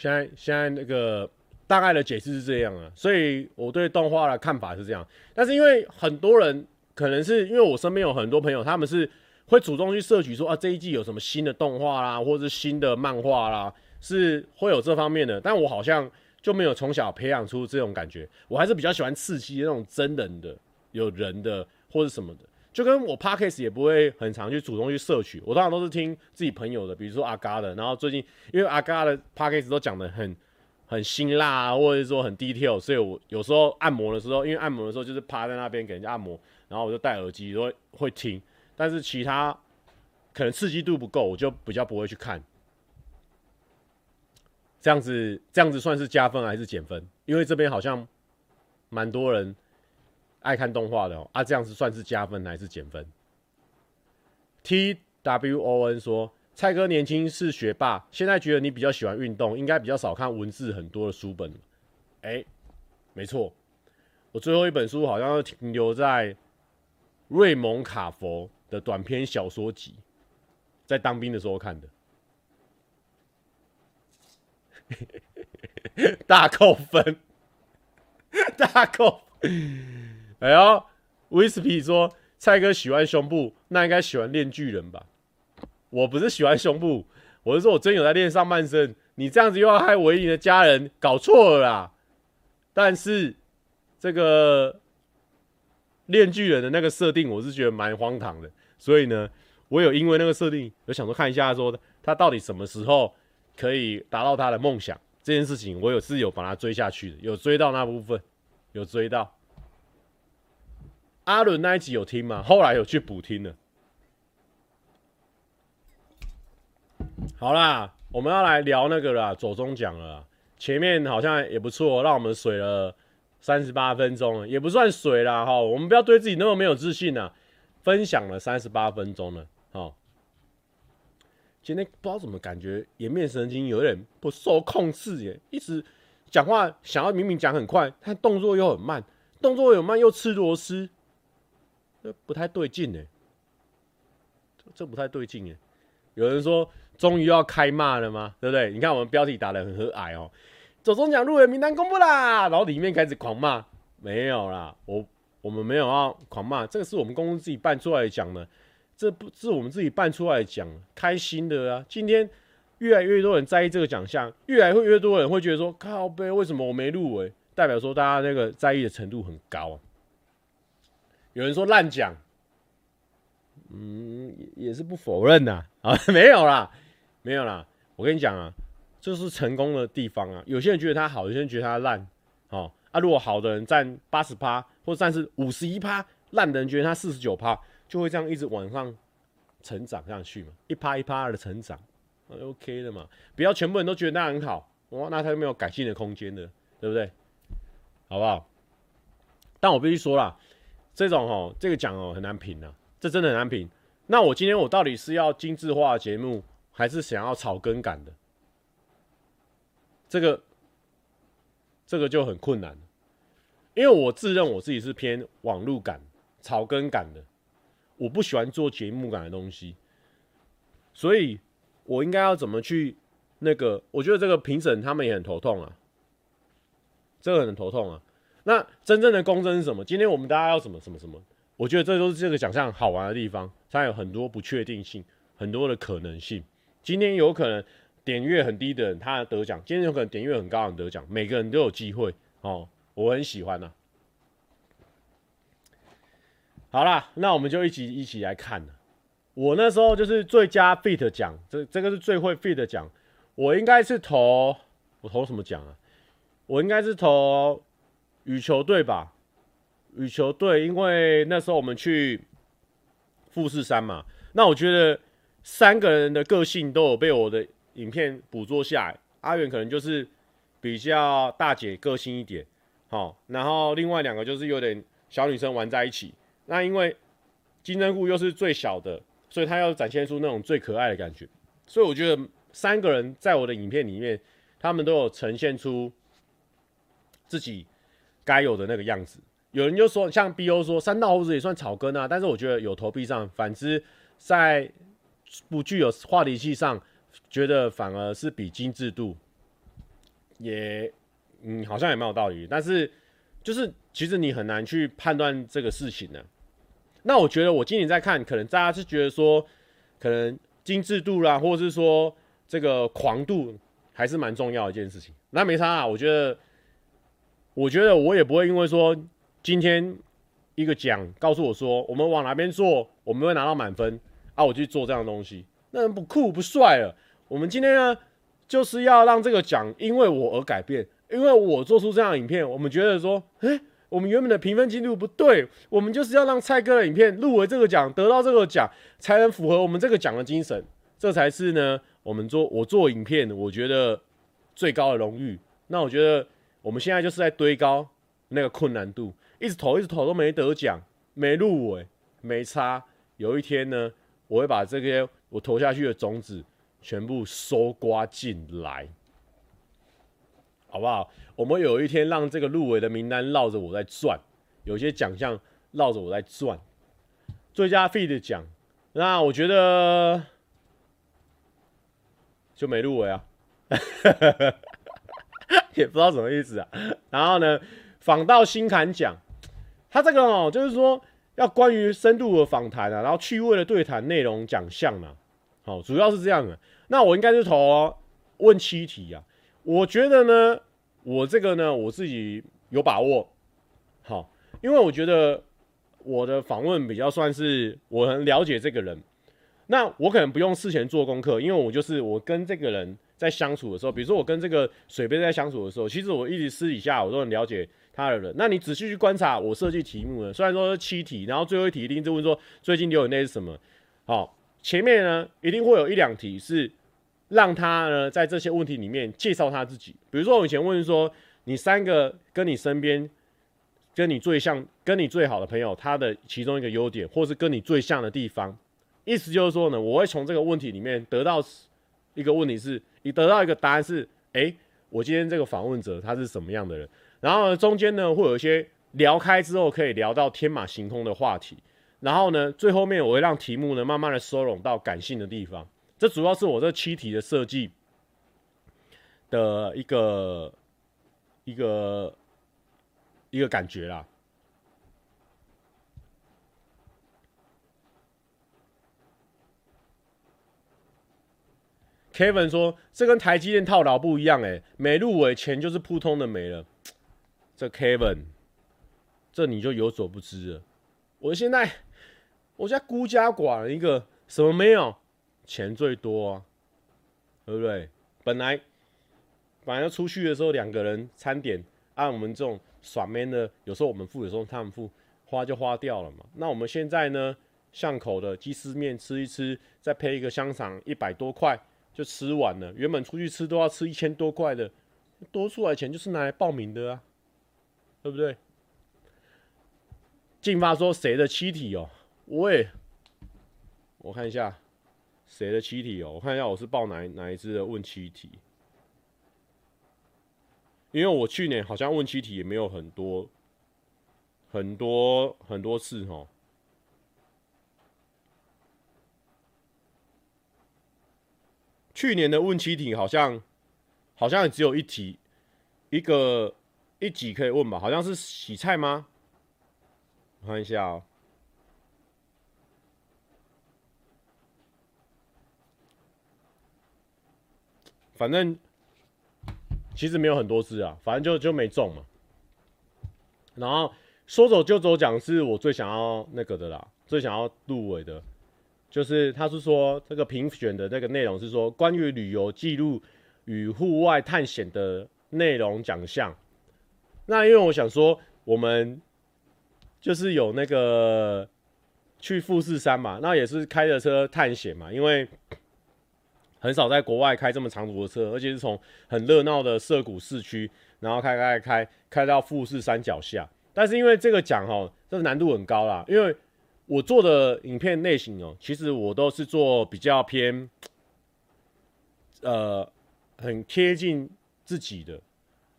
现在现在那个大概的解释是这样啊，所以我对动画的看法是这样。但是因为很多人可能是因为我身边有很多朋友，他们是会主动去摄取说啊，这一季有什么新的动画啦，或者是新的漫画啦，是会有这方面的。但我好像就没有从小培养出这种感觉，我还是比较喜欢刺激那种真人的、有人的或者什么的。就跟我 Podcast 也不会很常去主动去摄取，我通常都是听自己朋友的，比如说阿嘎的。然后最近因为阿嘎的 Podcast 都讲的很很辛辣啊，或者是说很 detail，所以我有时候按摩的时候，因为按摩的时候就是趴在那边给人家按摩，然后我就戴耳机都会会听。但是其他可能刺激度不够，我就比较不会去看。这样子这样子算是加分还是减分？因为这边好像蛮多人。爱看动画的哦，啊，这样子算是加分还是减分？T W O N 说：“蔡哥年轻是学霸，现在觉得你比较喜欢运动，应该比较少看文字很多的书本。”哎，没错，我最后一本书好像停留在瑞蒙卡佛的短篇小说集，在当兵的时候看的，大扣分，大扣。哎呦，威士皮说蔡哥喜欢胸部，那应该喜欢练巨人吧？我不是喜欢胸部，我是说我真有在练上半身。你这样子又要害维尼的家人，搞错了啦。但是这个练巨人的那个设定，我是觉得蛮荒唐的。所以呢，我有因为那个设定，有想说看一下说他到底什么时候可以达到他的梦想这件事情，我有是有把他追下去的，有追到那部分，有追到。阿伦那一集有听吗？后来有去补听了。好啦，我们要来聊那个啦，左中奖了。前面好像也不错，让我们水了三十八分钟，也不算水啦哈。我们不要对自己那么没有自信啊。分享了三十八分钟了，哈。今天不知道怎么感觉颜面神经有点不受控制耶，一直讲话想要明明讲很快，但动作又很慢，动作又慢又吃螺丝。这不太对劲哎，这不太对劲哎。有人说终于要开骂了吗？对不对？你看我们标题打得很和蔼哦，走中奖入围名单公布啦，然后里面开始狂骂，没有啦，我我们没有要狂骂，这个是我们公司自己办出来讲的，这不是我们自己办出来讲，开心的啊。今天越来越多人在意这个奖项，越来越多人会觉得说靠背，为什么我没入围？代表说大家那个在意的程度很高啊。有人说烂奖，嗯，也是不否认呐。啊，没有啦，没有啦。我跟你讲啊，这是成功的地方啊。有些人觉得他好，有些人觉得他烂。哦，啊，如果好的人占八十趴，或者占是五十一趴，烂的人觉得他四十九趴，就会这样一直往上成长上去嘛，一趴一趴的成长，OK 的嘛。不要全部人都觉得他很好，哇，那他就没有改进的空间的，对不对？好不好？但我必须说啦，这种哦，这个奖哦很难评啊，这真的很难评。那我今天我到底是要精致化节目，还是想要草根感的？这个。这个就很困难，因为我自认我自己是偏网路感、草根感的，我不喜欢做节目感的东西，所以我应该要怎么去那个？我觉得这个评审他们也很头痛啊，这个很头痛啊。那真正的公正是什么？今天我们大家要什么什么什么？我觉得这都是这个奖项好玩的地方，它有很多不确定性，很多的可能性。今天有可能。点阅很低的人，他得奖；今天有可能点阅很高的人得奖，每个人都有机会哦。我很喜欢呐、啊。好啦，那我们就一起一起来看。我那时候就是最佳 fit 奖，这这个是最会 fit 的奖。我应该是投我投什么奖啊？我应该是投羽球队吧。羽球队，因为那时候我们去富士山嘛。那我觉得三个人的个性都有被我的。影片捕捉下来，阿远可能就是比较大姐个性一点，好，然后另外两个就是有点小女生玩在一起。那因为金针菇又是最小的，所以他要展现出那种最可爱的感觉。所以我觉得三个人在我的影片里面，他们都有呈现出自己该有的那个样子。有人就说，像 BO 说三道猴子也算草根啊，但是我觉得有投币上，反之在不具有话题性上。觉得反而是比精致度也，嗯，好像也蛮有道理。但是就是其实你很难去判断这个事情呢。那我觉得我今年在看，可能大家是觉得说，可能精致度啦，或者是说这个狂度还是蛮重要的一件事情。那没差啊，我觉得，我觉得我也不会因为说今天一个奖告诉我说我们往哪边做，我们会拿到满分啊，我去做这样的东西。那不酷不帅了。我们今天呢，就是要让这个奖因为我而改变，因为我做出这样影片，我们觉得说，诶，我们原本的评分记录不对，我们就是要让蔡哥的影片入围这个奖，得到这个奖，才能符合我们这个奖的精神，这才是呢，我们做我做影片，我觉得最高的荣誉。那我觉得我们现在就是在堆高那个困难度，一直投一直投都没得奖，没入围，没差。有一天呢，我会把这些。我投下去的种子全部收刮进来，好不好？我们有一天让这个入围的名单绕着我在转，有些奖项绕着我在转。最佳 feed 奖，那我觉得就没入围啊，也不知道什么意思啊。然后呢，访道新坎奖，他这个哦，就是说要关于深度的访谈啊，然后趣味的对谈内容奖项嘛。好，主要是这样的。那我应该是投问七题啊。我觉得呢，我这个呢，我自己有把握。好，因为我觉得我的访问比较算是我很了解这个人。那我可能不用事前做功课，因为我就是我跟这个人在相处的时候，比如说我跟这个水杯在相处的时候，其实我一直私底下我都很了解他的人。那你仔细去观察我设计题目呢，虽然说是七题，然后最后一题一定就问说最近流眼泪是什么？好。前面呢，一定会有一两题是让他呢在这些问题里面介绍他自己。比如说，我以前问说，你三个跟你身边跟你最像、跟你最好的朋友，他的其中一个优点，或是跟你最像的地方，意思就是说呢，我会从这个问题里面得到一个问题是，你得到一个答案是，诶，我今天这个访问者他是什么样的人？然后呢，中间呢会有一些聊开之后可以聊到天马行空的话题。然后呢，最后面我会让题目呢慢慢的收拢到感性的地方，这主要是我这七题的设计的一个一个一个感觉啦。Kevin 说：“这跟台积电套牢不一样，哎，没入围钱就是扑通的没了。”这 Kevin，这你就有所不知了。我现在。我现在孤家寡人一个，什么没有？钱最多啊，对不对？本来本来要出去的时候两个人餐点，按我们这种耍 man 的，有时候我们付，有时候他们付，花就花掉了嘛。那我们现在呢，巷口的鸡丝面吃一吃，再配一个香肠，一百多块就吃完了。原本出去吃都要吃一千多块的，多出来钱就是拿来报名的啊，对不对？进发说谁的七体哦？喂，我看一下谁的七体哦？我看一下我是报哪哪一支的问七体？因为我去年好像问七体也没有很多很多很多次哦。去年的问七题好像好像也只有一题，一个一集可以问吧？好像是洗菜吗？我看一下哦。反正其实没有很多次啊，反正就就没中嘛。然后说走就走奖是我最想要那个的啦，最想要入围的，就是他是说这个评选的那个内容是说关于旅游记录与户外探险的内容奖项。那因为我想说，我们就是有那个去富士山嘛，那也是开着车探险嘛，因为。很少在国外开这么长途的车，而且是从很热闹的涩谷市区，然后开开开开到富士山脚下。但是因为这个奖哦，这个难度很高啦。因为我做的影片类型哦，其实我都是做比较偏，呃，很贴近自己的。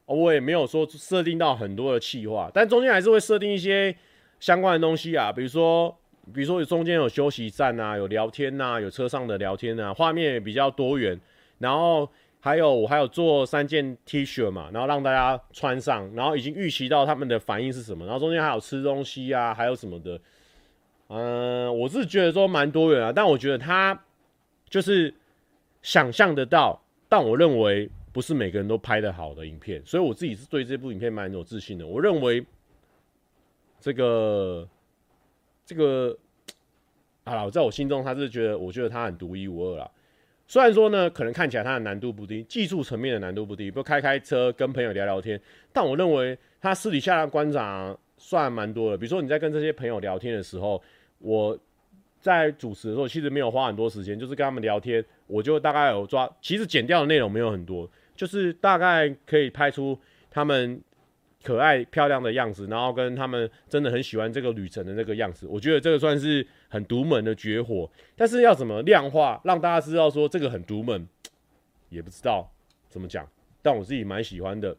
我也没有说设定到很多的企划，但中间还是会设定一些相关的东西啊，比如说。比如说有中间有休息站啊，有聊天呐、啊，有车上的聊天啊，画面也比较多元。然后还有我还有做三件 T 恤嘛，然后让大家穿上，然后已经预期到他们的反应是什么。然后中间还有吃东西啊，还有什么的。嗯、我是觉得说蛮多元啊，但我觉得他就是想象得到，但我认为不是每个人都拍得好的影片，所以我自己是对这部影片蛮有自信的。我认为这个。这个好了，在我心中，他是觉得，我觉得他很独一无二啦。虽然说呢，可能看起来他的难度不低，技术层面的难度不低，不开开车跟朋友聊聊天，但我认为他私底下的观察算蛮多的。比如说你在跟这些朋友聊天的时候，我在主持的时候其实没有花很多时间，就是跟他们聊天，我就大概有抓，其实剪掉的内容没有很多，就是大概可以拍出他们。可爱漂亮的样子，然后跟他们真的很喜欢这个旅程的那个样子，我觉得这个算是很独门的绝活。但是要怎么量化，让大家知道说这个很独门，也不知道怎么讲。但我自己蛮喜欢的。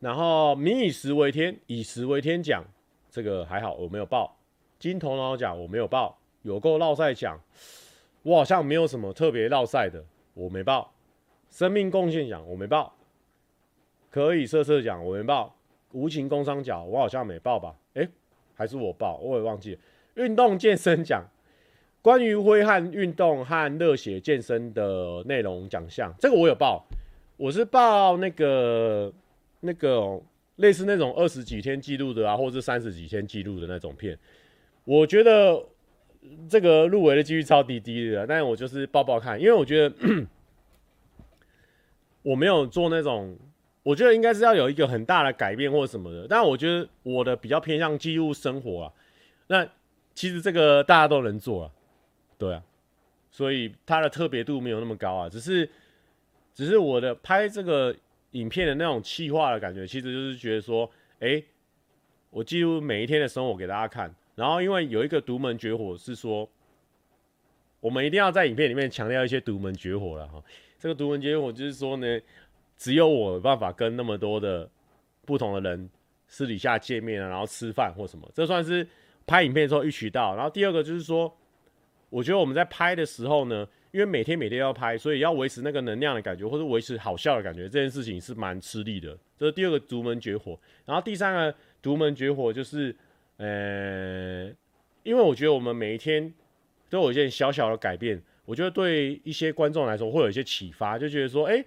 然后民以食为天，以食为天讲，这个还好，我没有报。金头脑奖我没有报。有够烙赛奖，我好像没有什么特别烙赛的，我没报。生命贡献奖我没报。可以色色奖我没报，无情工伤奖我好像没报吧？诶、欸，还是我报，我也忘记了。运动健身奖，关于挥汗运动和热血健身的内容奖项，这个我有报。我是报那个那个类似那种二十几天记录的啊，或者是三十几天记录的那种片。我觉得这个入围的几率超低低的，但我就是抱抱看，因为我觉得 我没有做那种。我觉得应该是要有一个很大的改变或什么的，但我觉得我的比较偏向记录生活啊。那其实这个大家都能做啊，对啊，所以它的特别度没有那么高啊。只是，只是我的拍这个影片的那种气化的感觉，其实就是觉得说，哎，我记录每一天的生活给大家看。然后因为有一个独门绝活是说，我们一定要在影片里面强调一些独门绝活了哈。这个独门绝活就是说呢。只有我有办法跟那么多的不同的人私底下见面啊，然后吃饭或什么，这算是拍影片的时候一渠道。然后第二个就是说，我觉得我们在拍的时候呢，因为每天每天要拍，所以要维持那个能量的感觉，或者维持好笑的感觉，这件事情是蛮吃力的。这是第二个独门绝活。然后第三个独门绝活就是，呃，因为我觉得我们每一天都有一件小小的改变，我觉得对一些观众来说会有一些启发，就觉得说，哎。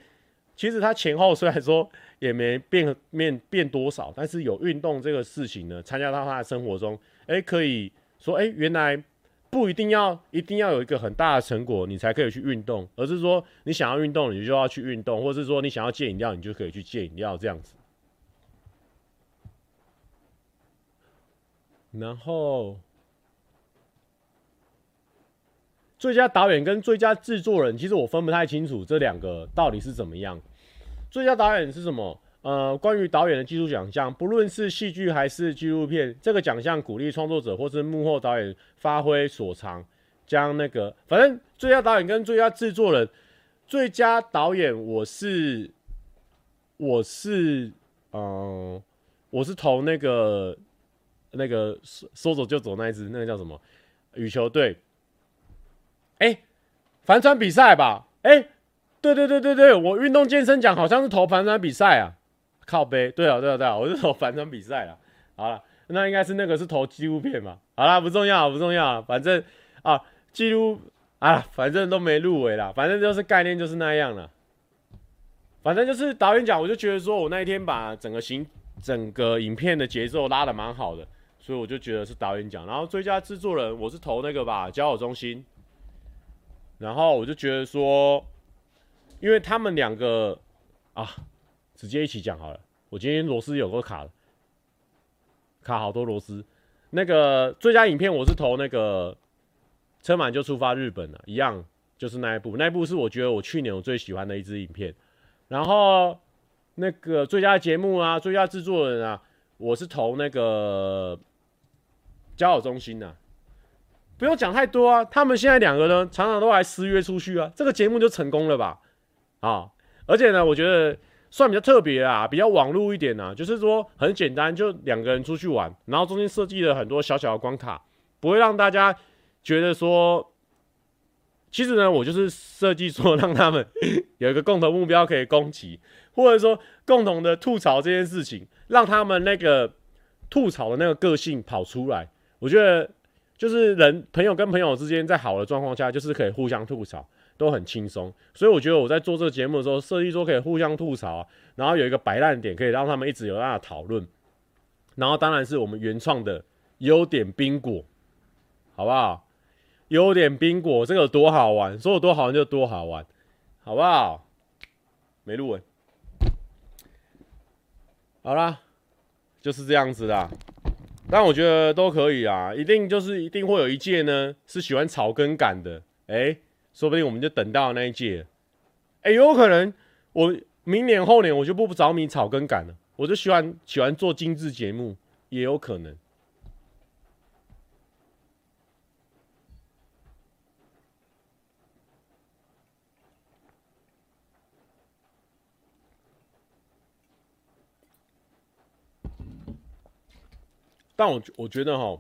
其实他前后虽然说也没变变变多少，但是有运动这个事情呢，参加到他的生活中，哎、可以说，哎、原来不一定要一定要有一个很大的成果，你才可以去运动，而是说你想要运动，你就要去运动，或者是说你想要戒饮料，你就可以去戒饮料这样子。然后。最佳导演跟最佳制作人，其实我分不太清楚这两个到底是怎么样。最佳导演是什么？呃，关于导演的技术奖项，不论是戏剧还是纪录片，这个奖项鼓励创作者或是幕后导演发挥所长，将那个反正最佳导演跟最佳制作人，最佳导演我是我是嗯、呃，我是投那个那个说说走就走那一支，那个叫什么羽球队。哎、欸，帆船比赛吧？哎、对对对对对，我运动健身奖好像是投帆船比赛啊，靠背。对啊对啊对啊，我是投反转比赛了。好了，那应该是那个是投纪录片嘛？好了，不重要不重要，反正啊，记录啊，反正都没入围了，反正就是概念就是那样了。反正就是导演奖，我就觉得说我那一天把整个行整个影片的节奏拉得蛮好的，所以我就觉得是导演奖。然后最佳制作人，我是投那个吧，交友中心。然后我就觉得说，因为他们两个啊，直接一起讲好了。我今天螺丝有个卡了，卡好多螺丝。那个最佳影片我是投那个《车满就出发日本》了，一样就是那一部。那一部是我觉得我去年我最喜欢的一支影片。然后那个最佳节目啊，最佳制作人啊，我是投那个交友中心的。不用讲太多啊，他们现在两个呢，常常都还私约出去啊，这个节目就成功了吧？啊，而且呢，我觉得算比较特别啊，比较网络一点啊，就是说很简单，就两个人出去玩，然后中间设计了很多小小的关卡，不会让大家觉得说，其实呢，我就是设计说让他们有一个共同目标可以攻击，或者说共同的吐槽这件事情，让他们那个吐槽的那个个性跑出来，我觉得。就是人朋友跟朋友之间在好的状况下，就是可以互相吐槽，都很轻松。所以我觉得我在做这个节目的时候，设计说可以互相吐槽，然后有一个摆烂点，可以让他们一直有办法讨论。然后当然是我们原创的优点宾果，好不好？优点宾果这个有多好玩，说有多好玩就多好玩，好不好？没录完，好啦，就是这样子啦。但我觉得都可以啊，一定就是一定会有一届呢是喜欢草根感的，哎、说不定我们就等到那一届，哎、有可能我明年后年我就不着迷草根感了，我就喜欢喜欢做精致节目，也有可能。但我我觉得哈，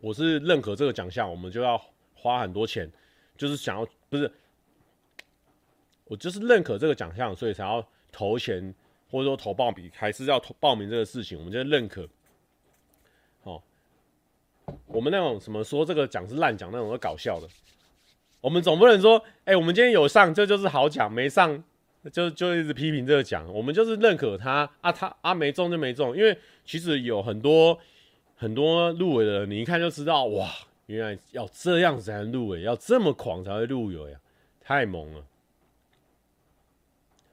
我是认可这个奖项，我们就要花很多钱，就是想要不是，我就是认可这个奖项，所以才要投钱或者说投报名，还是要投报名这个事情，我们就认可。哦，我们那种什么说这个奖是烂奖那种都搞笑的，我们总不能说，哎，我们今天有上，这就是好奖，没上就就一直批评这个奖，我们就是认可他啊，他啊没中就没中，因为其实有很多。很多入围的人，你一看就知道，哇，原来要这样子才能入围，要这么狂才会入围呀，太猛了，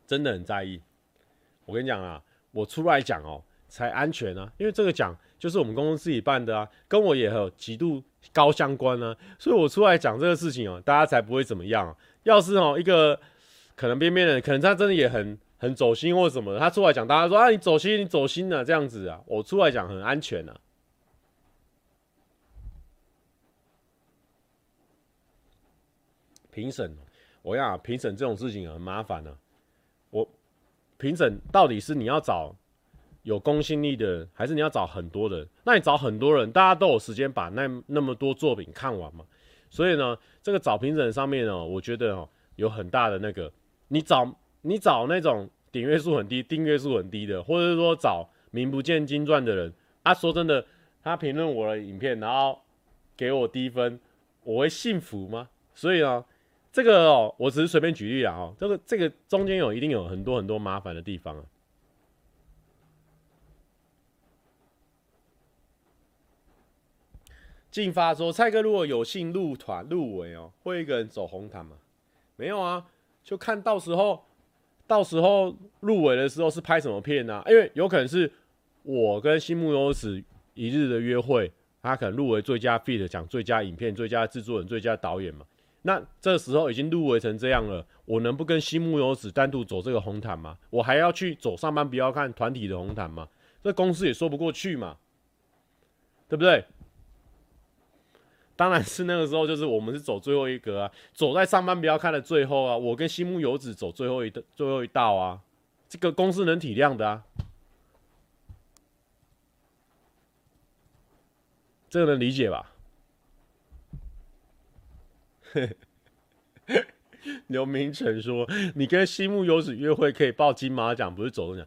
真的很在意。我跟你讲啊，我出来讲哦，才安全啊，因为这个奖就是我们公司自己办的啊，跟我也有极度高相关啊，所以我出来讲这个事情哦，大家才不会怎么样。要是哦一个可能边边人，可能他真的也很很走心或什么的，他出来讲，大家说啊你走心，你走心了这样子啊，我出来讲很安全啊。评审，我跟你讲，评审这种事情很麻烦呢、我评审到底是你要找有公信力的，还是你要找很多人？那你找很多人，大家都有时间把那那么多作品看完嘛？所以呢，这个找评审上面呢，我觉得哦，有很大的那个，你找你找那种点阅数很低、订阅数很低的，或者是说找名不见经传的人，啊，说真的，他评论我的影片，然后给我低分，我会信服吗？所以呢。这个哦，我只是随便举例啦哦，这个这个中间有一定有很多很多麻烦的地方啊。进发说：“蔡哥如果有幸入团入围哦，会一个人走红毯吗？没有啊，就看到时候，到时候入围的时候是拍什么片呢、啊？因为有可能是我跟新木优子一日的约会，他可能入围最佳 fit 奖最佳影片、最佳制作人、最佳导演嘛。那这时候已经入围成这样了，我能不跟新木有子单独走这个红毯吗？我还要去走上班不要看团体的红毯吗？这公司也说不过去嘛，对不对？”当然是那个时候，就是我们是走最后一格啊，走在上班不要看的最后啊，我跟新木有子走最后一，最后一道啊，这个公司能体谅的啊，这个能理解吧？刘明成说：“你跟西木优子约会可以报金马奖，不是走中奖，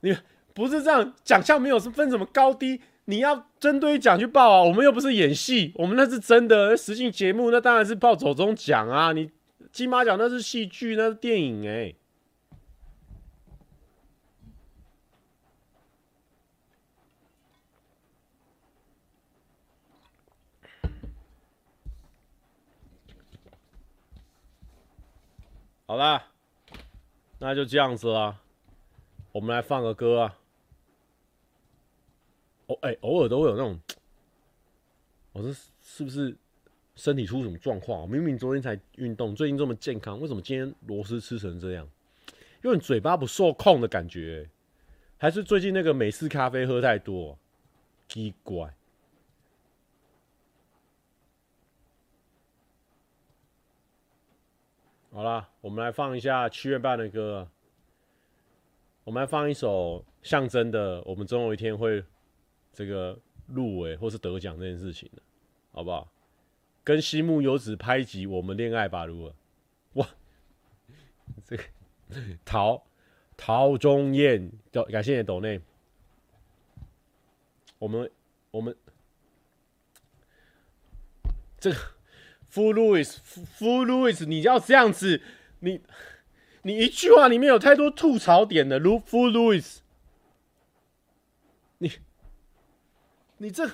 你不是这样，奖项没有是分什么高低。”你要针对奖去报啊！我们又不是演戏，我们那是真的实境节目，那当然是报走中奖啊！你金马奖那是戏剧，那是电影哎、好啦，那就这样子啦，我们来放个歌啊。哦，哎，偶尔都会有那种，我说是不是身体出什么状况？明明昨天才运动，最近这么健康，为什么今天螺丝吃成这样？有点嘴巴不受控的感觉，还是最近那个美式咖啡喝太多？奇怪。好啦，我们来放一下七月半的歌，我们来放一首象征的，我们总有一天会。这个入围或是得奖这件事情好不好？跟西木优子拍集《我们恋爱吧》如何？哇，这个陶陶中艳，感谢你的抖内。我们我们这个 Full Louis，Full Louis，，你要这样子，你你一句话里面有太多吐槽点了，如富 Louis，，你。你这，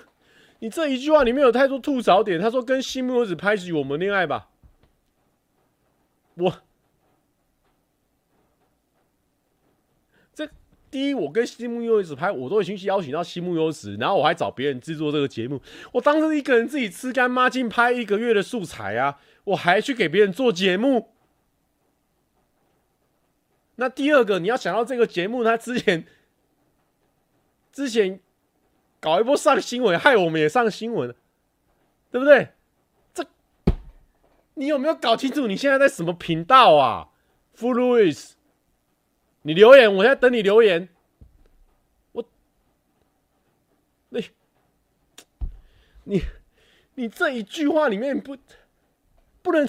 你这一句话里面有太多吐槽点。他说跟新木子拍戏我们恋爱吧。我，这第一，我跟西木优子拍，我都已经邀请到西木优子，然后我还找别人制作这个节目。我当时一个人自己吃干抹净拍一个月的素材啊，我还去给别人做节目。那第二个，你要想到这个节目，他之前，之前。搞一波上新闻，害我们也上新闻，对不对？这你有没有搞清楚？你现在在什么频道啊 f l u i s 你留言，我在等你留言。我，你，你，你这一句话里面不不能，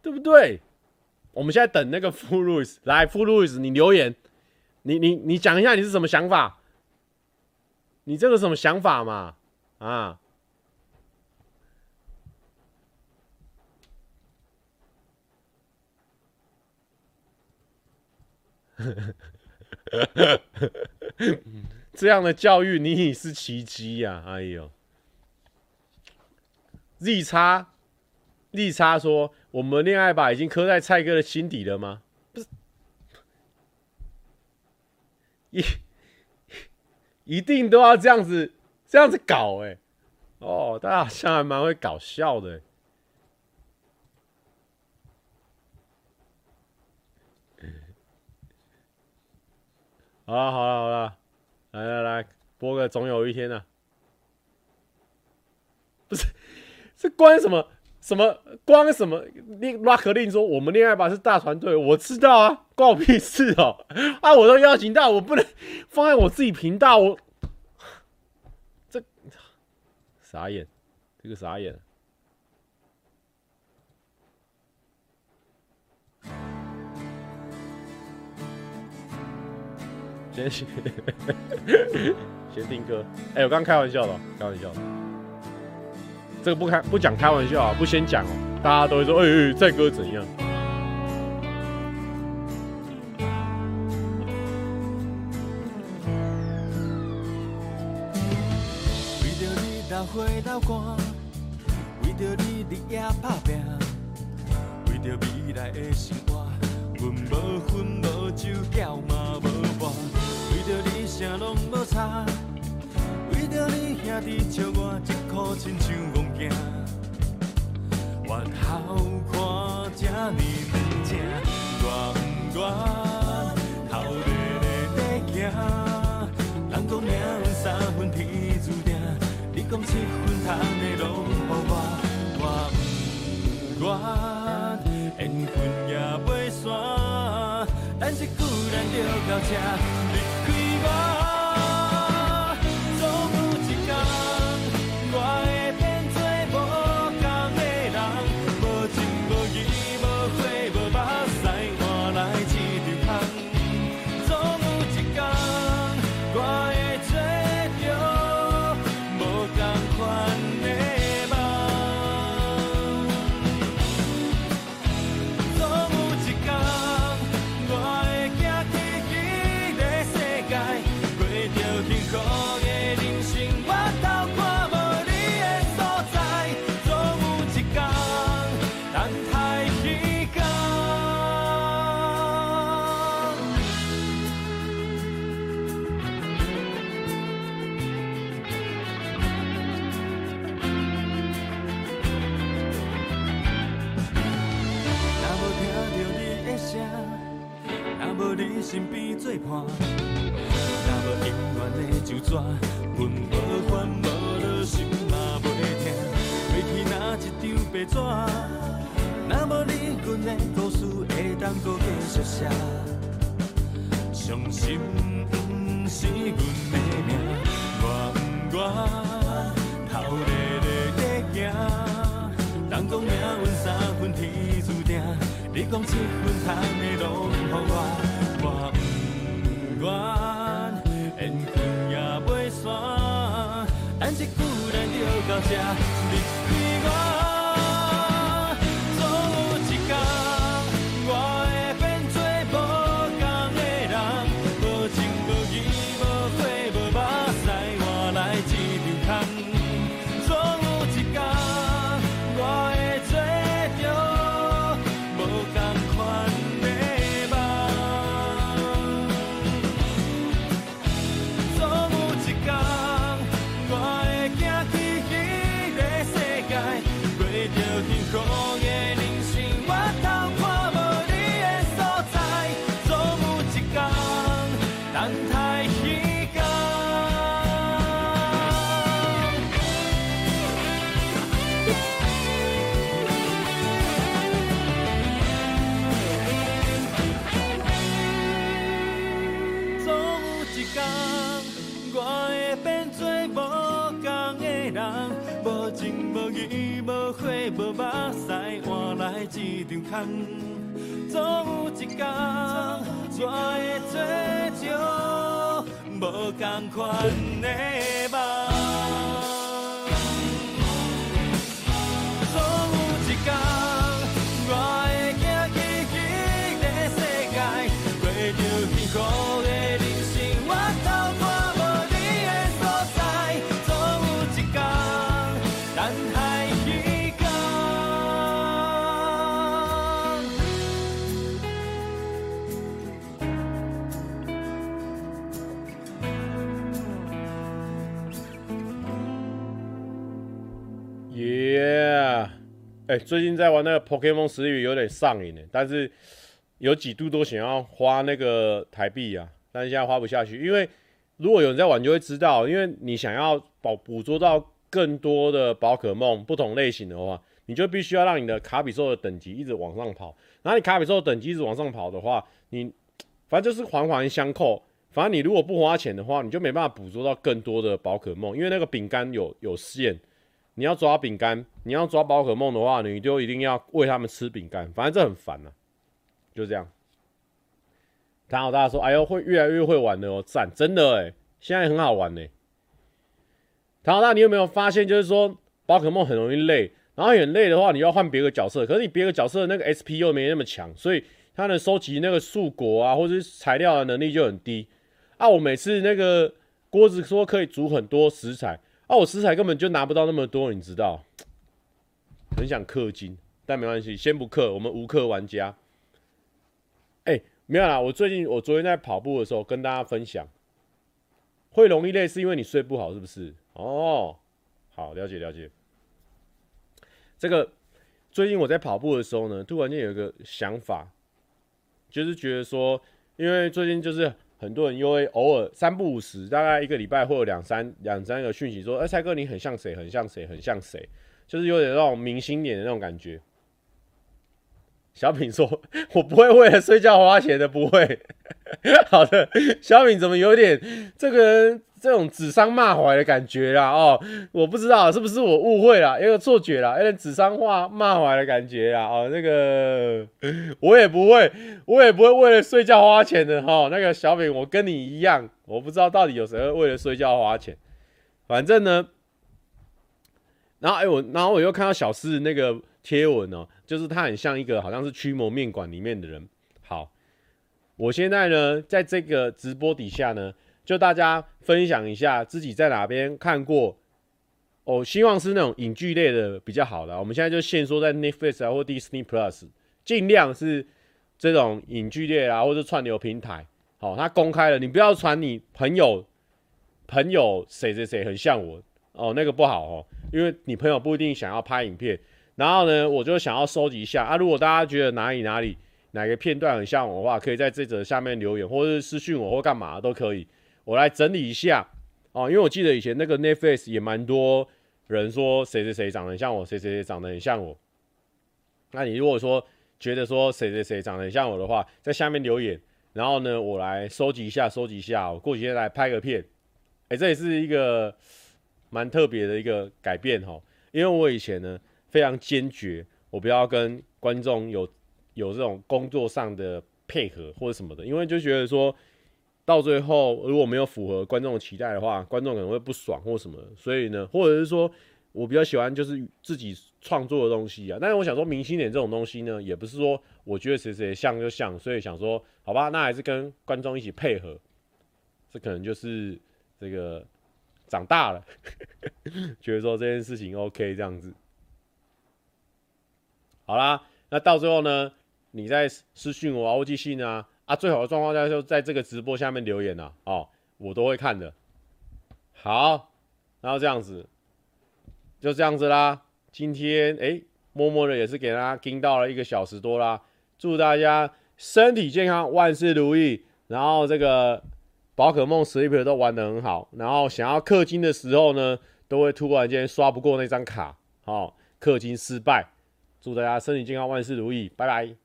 对不对？我们现在等那个富路易斯来，富路易斯，你留言，你你你讲一下你是什么想法？你这个什么想法嘛？啊？这样的教育你已是奇迹呀！哎呦，Z 叉。利差说：“我们恋爱吧已经刻在蔡哥的心底了吗？不是，一一定都要这样子这样子搞哎、哦，大家好像还蛮会搞笑的、好了好了好了，来来来，播个总有一天啊！不是，这关什么？”什么光什么？你拉克令说我们恋爱吧是大团队，我知道啊，关我屁事哦！啊，我都邀请到，我不能放在我自己频道，我 这傻眼，这个傻眼。先先先听歌。哎、欸，我刚开玩笑的，开玩笑的。这个不开不讲开玩笑啊，不先讲哦，大家都会说，哎、欸、哎，这、歌怎样？远的就纸，阮无烦无恼，心嘛袂痛。过去哪一张白纸，若无你，阮的故事会当阁继续写。伤心不是阮的命，我不愿头日日在行。人讲命运三分天注定，你讲七分汤的拢予我。我不管到家一张空，总有一天，我会做着无同款的哎、最近在玩那个 Pokemon Sleep 有点上瘾呢，但是有几度都想要花那个台币啊，但是现在花不下去，因为如果有人在玩就会知道，因为你想要捕捕捉到更多的宝可梦不同类型的话，你就必须要让你的卡比兽的等级一直往上跑，然后你卡比兽等级一直往上跑的话，你反正就是环环相扣，反正你如果不花钱的话，你就没办法捕捉到更多的宝可梦，因为那个饼干有有限。你要抓饼干，你要抓宝可梦的话，你就一定要喂他们吃饼干。反正这很烦啊，就这样。唐老大说：“哎呦，会越来越会玩的哦，赞，真的哎，现在很好玩呢。”唐老大，你有没有发现，就是说宝可梦很容易累，然后很累的话，你要换别个角色，可是你别个角色的那个 SP 又没那么强，所以它能收集那个树果啊，或者是材料的能力就很低。啊，我每次那个锅子说可以煮很多食材，啊，我食材根本就拿不到那么多，你知道？很想氪金，但没关系，先不氪，我们无氪玩家。哎、没有啦，我最近我昨天在跑步的时候跟大家分享，会容易累是因为你睡不好，是不是？哦，好，了解了解。这个最近我在跑步的时候呢，突然间有一个想法，就是觉得说，因为最近就是很多人因为偶尔三不五时，大概一个礼拜会有两三两三个讯息说，哎，蔡哥你很像谁，很像谁，很像谁，就是有点那种明星脸的那种感觉。小品说：“我不会为了睡觉花钱的，不会。”好的，小品怎么有点这个人这种指桑骂槐的感觉啦？哦，我不知道是不是我误会了，有个错觉了，有点指桑话骂槐的感觉啊！哦，那个我也不会，我也不会为了睡觉花钱的哈、哦。那个小品，我跟你一样，我不知道到底有谁会为了睡觉花钱。反正呢，然后哎，我然后我又看到小四那个贴文哦。就是他很像一个好像是驱魔面馆里面的人。好，我现在呢，在这个直播底下呢，就大家分享一下自己在哪边看过。哦，希望是那种影剧类的比较好的。我们现在就限缩在 Netflix 啊或 Disney Plus，尽量是这种影剧类啊，或者串流平台。好，他公开了，你不要传你朋友朋友谁谁谁很像我哦，那个不好哦，因为你朋友不一定想要拍影片。然后呢，我就想要收集一下啊。如果大家觉得哪里哪里哪个片段很像我的话，可以在这则下面留言，或者是私讯我，或干嘛都可以。我来整理一下哦，因为我记得以前那个 Netflix 也蛮多人说谁谁谁长得很像我，谁谁谁长得很像我。那你如果说觉得说谁谁谁长得很像我的话，在下面留言，然后呢，我来收集一下，收集一下，我过几天来拍个片。哎，这也是一个蛮特别的一个改变哈，因为我以前呢。非常坚决，我不要跟观众有有这种工作上的配合或者什么的，因为就觉得说到最后如果没有符合观众的期待的话，观众可能会不爽或什么。所以呢，或者是说我比较喜欢就是自己创作的东西啊。但是我想说，明星脸这种东西呢，也不是说我觉得谁谁像就像，所以想说好吧，那还是跟观众一起配合。这可能就是这个长大了，觉得说这件事情 OK 这样子。好啦，那到最后呢，你在私讯我啊，或寄信啊，啊，最好的状况下就在这个直播下面留言呐、啊，哦，我都会看的。好，然后这样子，就这样子啦。今天哎，默默的也是给大家听到了一个小时多啦。祝大家身体健康，万事如意。然后这个宝可梦 Sleep 都玩得很好。然后想要氪金的时候呢，都会突然间刷不过那张卡，好、哦，氪金失败。祝大家身体健康，万事如意，拜拜。